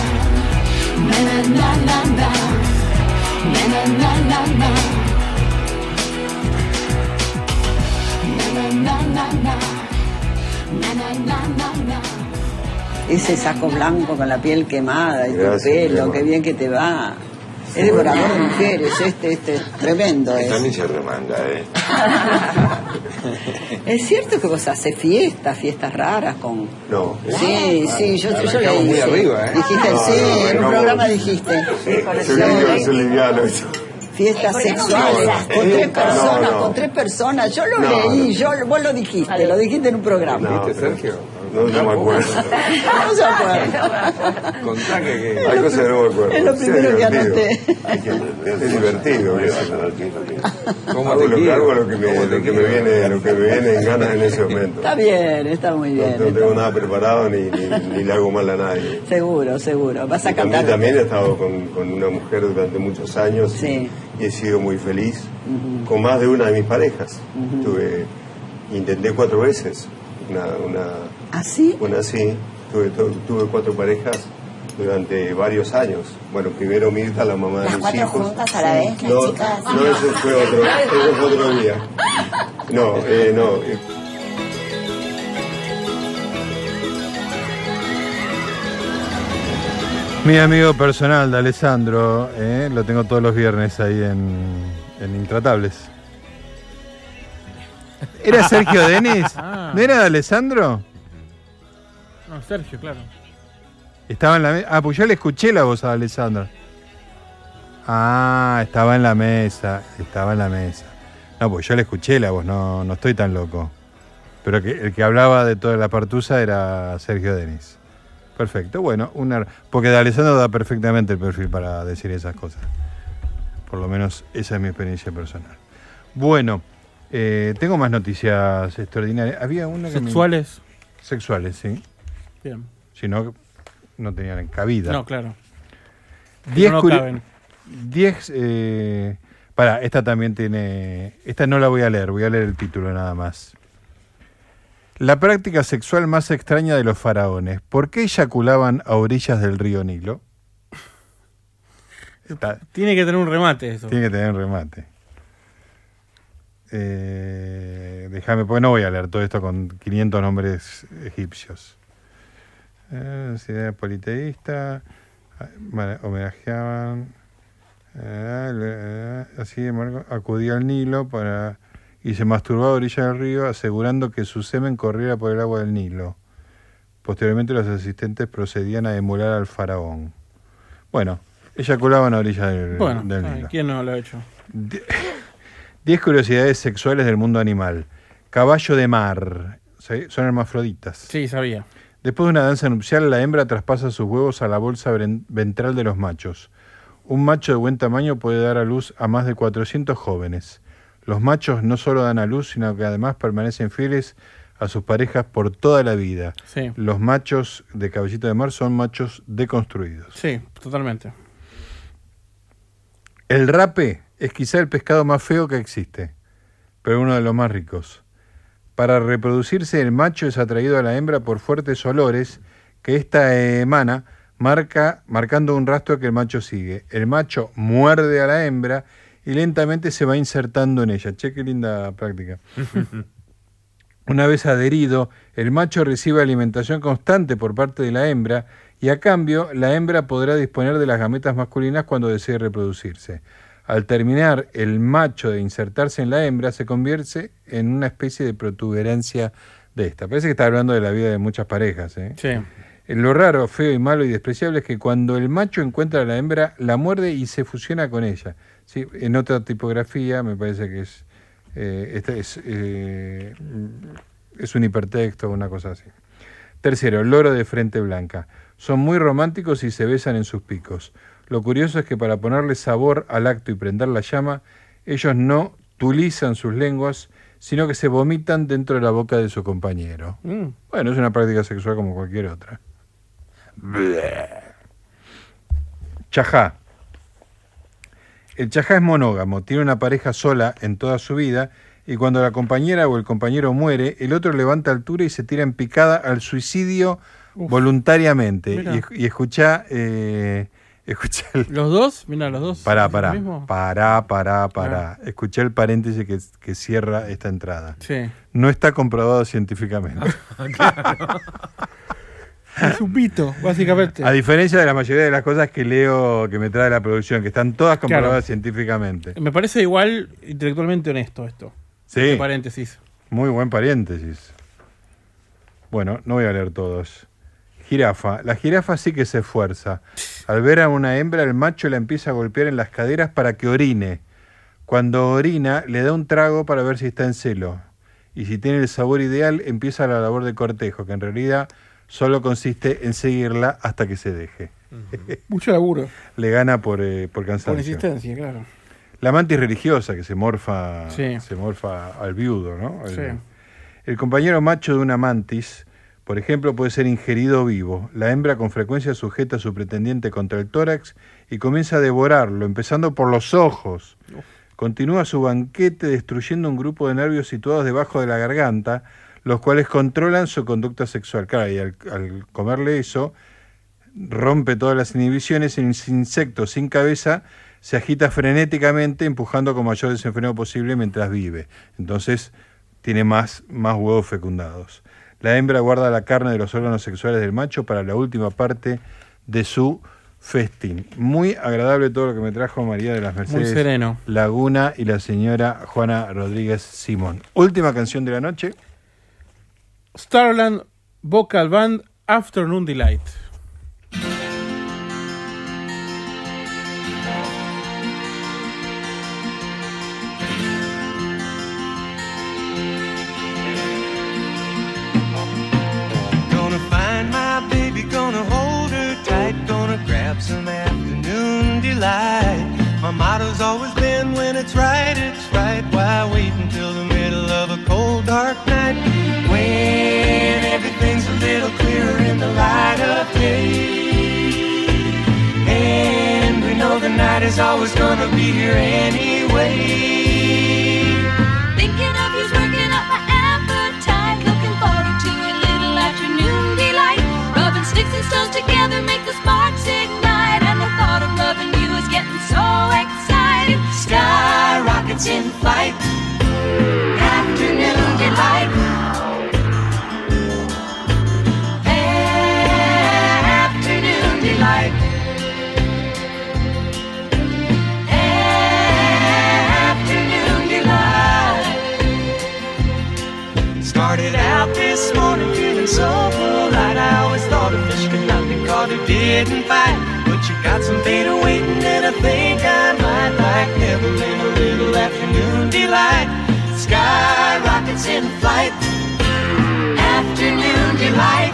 Ese saco blanco con la piel quemada y tu pelo, qué bien que te va. Es devorador de mujeres, este, este, tremendo es. También se remanga, ¿eh? Es cierto que vos haces fiestas, fiestas raras con... No. Sí, sí, yo, yo leí. muy sí. arriba, ¿eh? Dijiste, No, sí, no, en un programa dijiste. Liviano, se liviano. Fiestas sexuales no, con tres personas, no. con tres personas. Yo lo No, leí, no. yo, vos lo dijiste, lo dijiste en un programa. No, Sergio? No, no me acuerdo. No se acuerda. Contá que, que- Hay cosas que no me acuerdo. Es lo primero que divertido. anoté. Es divertido. ¿Cómo te lo hago lo que me, ¿Cómo te lo que me viene, lo que me viene en ganas en ese momento. Está bien, está muy bien. no tengo nada preparado ni, ni, ni le hago mal a nadie. Seguro, seguro. Vas a Y también, cantar. también he estado con, con una mujer durante muchos años Sí. y he sido muy feliz con más de una de mis parejas. Tuve, intenté cuatro veces una, una, ¿Ah, sí? una así. Tuve, cuatro parejas durante varios años. Bueno, primero Mirta, la mamá de Las mis cuatro hijos. juntas a la vez, las no, chicas. no, eso fue otro, eso fue otro día. No, eh, no. eh, Mi amigo personal de Alessandro, eh, lo tengo todos los viernes ahí en, en Intratables. ¿Era Sergio Denis? Ah. ¿No era de Alessandro? No, Sergio, claro. Estaba en la mesa. Ah, pues yo le escuché la voz a Alessandro. Ah, estaba en la mesa. Estaba en la mesa. No, pues yo le escuché la voz, no, no estoy tan loco. Pero que, el que hablaba de toda la partusa era Sergio Denis. Perfecto, bueno, una, porque de Alessandro da perfectamente el perfil para decir esas cosas. Por lo menos esa es mi experiencia personal. Bueno, eh, tengo más noticias extraordinarias. Había una que me- Sexuales. Sexuales, sí. Bien. Si no, no tenían cabida. No, claro. 10 No curi- caben. 10. Eh, para, esta también tiene. Esta no la voy a leer, voy a leer el título nada más. La práctica sexual más extraña de los faraones. ¿Por qué eyaculaban a orillas del río Nilo? Está- Tiene que tener un remate eso. tiene que tener remate. Eh, déjame, porque no voy a leer todo esto con 500 nombres egipcios. Eh, ciudad politeísta, ah, homenajeaban, eh, le- así de modo, acudía al Nilo para y se masturbaba a orilla del río asegurando que su semen corriera por el agua del Nilo. Posteriormente los asistentes procedían a emular al faraón. Bueno, eyaculaban a orilla del, Bueno, del Nilo. ¿quién no lo ha hecho? 10 curiosidades sexuales del mundo animal. Caballo de mar. ¿sí? Son hermafroditas. Sí, sabía. Después de una danza nupcial, la hembra traspasa sus huevos a la bolsa ventral de los machos. Un macho de buen tamaño puede dar a luz a más de 400 jóvenes. Los machos no solo dan a luz, sino que además permanecen fieles a sus parejas por toda la vida. Sí. Los machos de caballito de mar son machos deconstruidos. Sí, totalmente. El rape es quizá el pescado más feo que existe, pero uno de los más ricos. Para reproducirse, el macho es atraído a la hembra por fuertes olores que ésta emana, marca, marcando un rastro que el macho sigue. El macho muerde a la hembra y lentamente se va insertando en ella. Che, qué linda práctica. Una vez adherido, el macho recibe alimentación constante por parte de la hembra y a cambio la hembra podrá disponer de las gametas masculinas cuando desee reproducirse. Al terminar el macho de insertarse en la hembra se convierte en una especie de protuberancia de esta. Parece que está hablando de la vida de muchas parejas. ¿eh? Sí. Eh, Lo raro, feo y malo y despreciable es que cuando el macho encuentra a la hembra, la muerde y se fusiona con ella. Sí, en otra tipografía me parece que es, eh, esta es, eh, es un hipertexto o una cosa así. Tercero, loro de frente blanca. Son muy románticos y se besan en sus picos. Lo curioso es que para ponerle sabor al acto y prender la llama, ellos no tulizan sus lenguas, sino que se vomitan dentro de la boca de su compañero. Mm. Bueno, es una práctica sexual como cualquier otra. Chajá. El chajá es monógamo, tiene una pareja sola en toda su vida y cuando la compañera o el compañero muere, el otro levanta altura y se tira en picada al suicidio voluntariamente. Y, esc- y escuchá, eh, el- ¿Los dos? Mira, los dos. Pará, ¿Es lo pará, pará, pará. Escuché el paréntesis que, que cierra esta entrada. Sí. No está comprobado científicamente. Es un pito, básicamente. A diferencia de la mayoría de las cosas que leo que me trae la producción, que están todas comprobadas Claro. científicamente. Me parece igual intelectualmente honesto esto. Sí. Este paréntesis. Muy buen paréntesis. Bueno, no voy a leer todos. Jirafa. La jirafa sí que se esfuerza. Al ver a una hembra, el macho la empieza a golpear en las caderas para que orine. Cuando orina, le da un trago para ver si está en celo. y si tiene el sabor ideal empieza la labor de cortejo, que en realidad solo consiste en seguirla hasta que se deje. Mucho laburo. Le gana por, eh, por Por cansancio. insistencia, claro. La mantis religiosa que se morfa, Sí. se morfa al viudo, ¿no? El, Sí. el compañero macho de una mantis, por ejemplo, puede ser ingerido vivo. La hembra con frecuencia sujeta a su pretendiente contra el tórax y comienza a devorarlo, empezando por los ojos. Continúa su banquete destruyendo un grupo de nervios situados debajo de la garganta, los cuales controlan su conducta sexual. Claro, y al, al comerle eso, rompe todas las inhibiciones, el insecto sin cabeza se agita frenéticamente, empujando con mayor desenfreno posible mientras vive. Entonces tiene más, más huevos fecundados. La hembra guarda la carne de los órganos sexuales del macho para la última parte de su festín. Muy agradable todo lo que me trajo María de las Mercedes sereno. Laguna y la señora Juana Rodríguez Simón. Última canción de la noche. Starland Vocal Band Afternoon Delight. My motto's always been when it's right, it's right. Why wait until the middle of a cold, dark night? When everything's a little clearer in the light of day. And we know the night is always gonna be here anyway. Thinking of you's working up my appetite. Looking forward to a little afternoon delight. Rubbing sticks and stones together make the sparks ignite. Sky rockets in flight. Afternoon delight. Afternoon delight. Afternoon delight. Started out this morning feeling so polite. I always thought a fish could not be caught who didn't fight. Got some beta waiting, and I think I might like Neverland a little afternoon delight. Sky rockets in flight. Afternoon delight.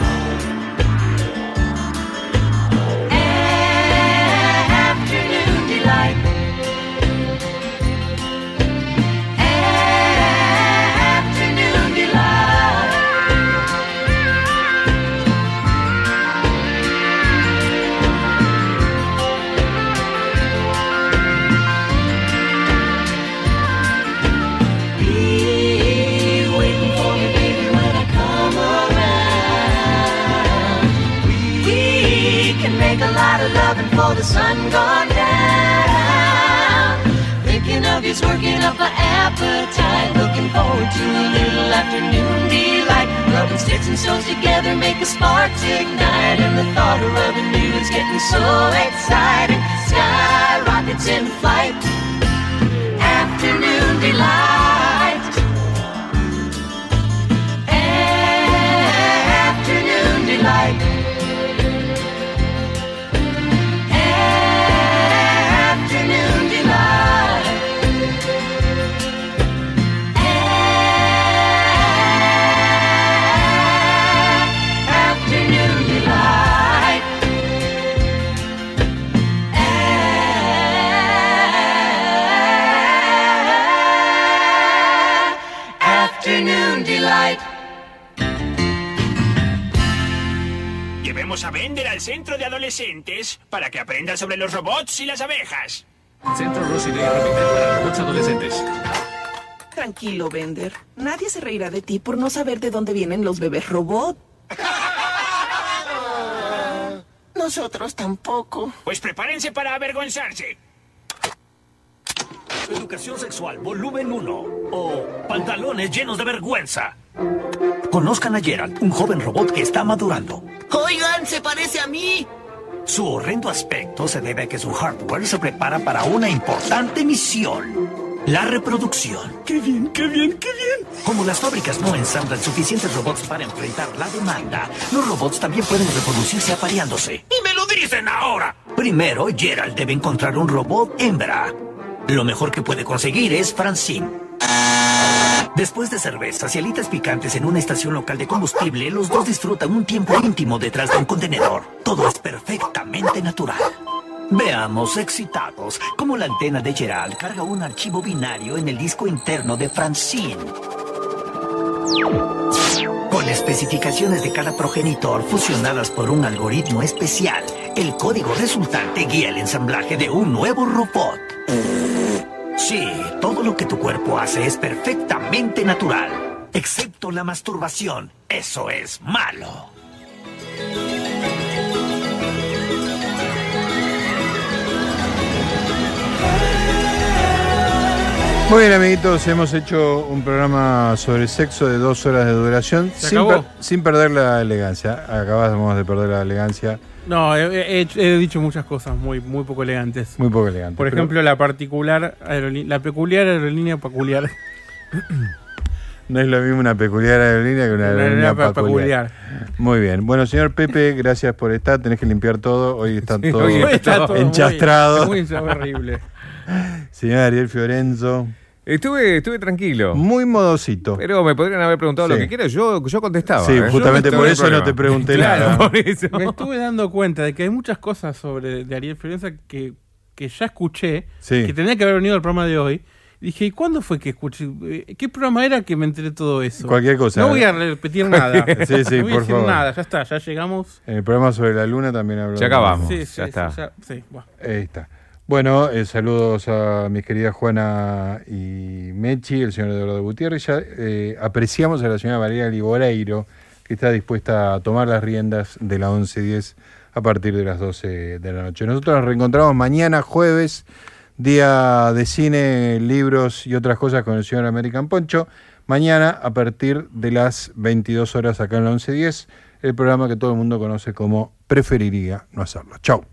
The sun gone down. Thinking of you's working up an appetite. Looking forward to a little afternoon delight. Rubbing sticks and stones together make the sparks ignite. And the thought of rubbing you is getting so exciting. Sky rockets in flight. Afternoon delight. Al centro de adolescentes para que aprenda sobre los robots y las abejas. Centro Rosy Day para robots adolescentes. Tranquilo, Bender. Nadie se reirá de ti por no saber de dónde vienen los bebés robot. Nosotros tampoco. Pues prepárense para avergonzarse. Educación sexual, volumen 1. O pantalones llenos de vergüenza. Conozcan a Gerald, un joven robot que está madurando. Oigan, se parece a mí. Su horrendo aspecto se debe a que su hardware se prepara para una importante misión. La reproducción. ¡Qué bien, qué bien, qué bien! Como las fábricas no ensamblan suficientes robots para enfrentar la demanda, los robots también pueden reproducirse apareándose. ¡Y me lo dicen ahora! Primero, Gerald debe encontrar un robot hembra. Lo mejor que puede conseguir es Francine. Después de cervezas y alitas picantes en una estación local de combustible, los dos disfrutan un tiempo íntimo detrás de un contenedor. Todo es perfectamente natural. Veamos, excitados, cómo la antena de Gerald carga un archivo binario en el disco interno de Francine. Con especificaciones de cada progenitor fusionadas por un algoritmo especial, el código resultante guía el ensamblaje de un nuevo robot. Sí, todo lo que tu cuerpo hace es perfectamente natural, excepto la masturbación. Eso es malo. Muy bien, amiguitos, hemos hecho un programa sobre sexo de dos horas de duración ¿Se sin, acabó? per- sin perder la elegancia. Acabamos de perder la elegancia. No, he, he- he dicho muchas cosas muy, muy poco elegantes. Muy poco elegante. Por pero- ejemplo, la particular aerolí- la peculiar aerolínea peculiar. No es lo mismo una peculiar aerolínea que una Una aerolínea aerolínea pe- peculiar. Muy bien. Bueno, señor Pepe, gracias por estar. Tenés que limpiar todo. Hoy está Sí, todo hoy está todo muy- enchastrado. muy horrible. Señor Ariel Fiorenzo. Estuve, estuve tranquilo. Muy modosito. Pero me podrían haber preguntado lo que quieras. Yo, yo contestaba. Sí, ¿eh? justamente por eso no te pregunté Claro, nada. por eso. Me estuve dando cuenta de que hay muchas cosas sobre de Ariel Fiorenza que, que ya escuché, Sí. que tenía que haber venido al programa de hoy. Dije, ¿y cuándo fue que escuché? Eh, ¿Qué programa era que me enteré todo eso? Cualquier cosa. No voy a repetir nada. Sí, sí, no voy a por decir favor. nada, ya está, ya llegamos. En el programa sobre la luna también hablamos. Ya acabamos. Sí, ya sí, está. sí, ya- sí, bueno. Ahí está. Bueno, eh, saludos a mis queridas Juana y Mechi, el señor Eduardo Gutiérrez. Eh, apreciamos a la señora María Liboreiro, que está dispuesta a tomar las riendas de la 11.10 a partir de las 12 de la noche. Nosotros nos reencontramos mañana, jueves, día de cine, libros y otras cosas con el señor American Poncho. Mañana, a partir de las 22 horas acá en la 11.10, el programa que todo el mundo conoce como Preferiría no hacerlo. Chau.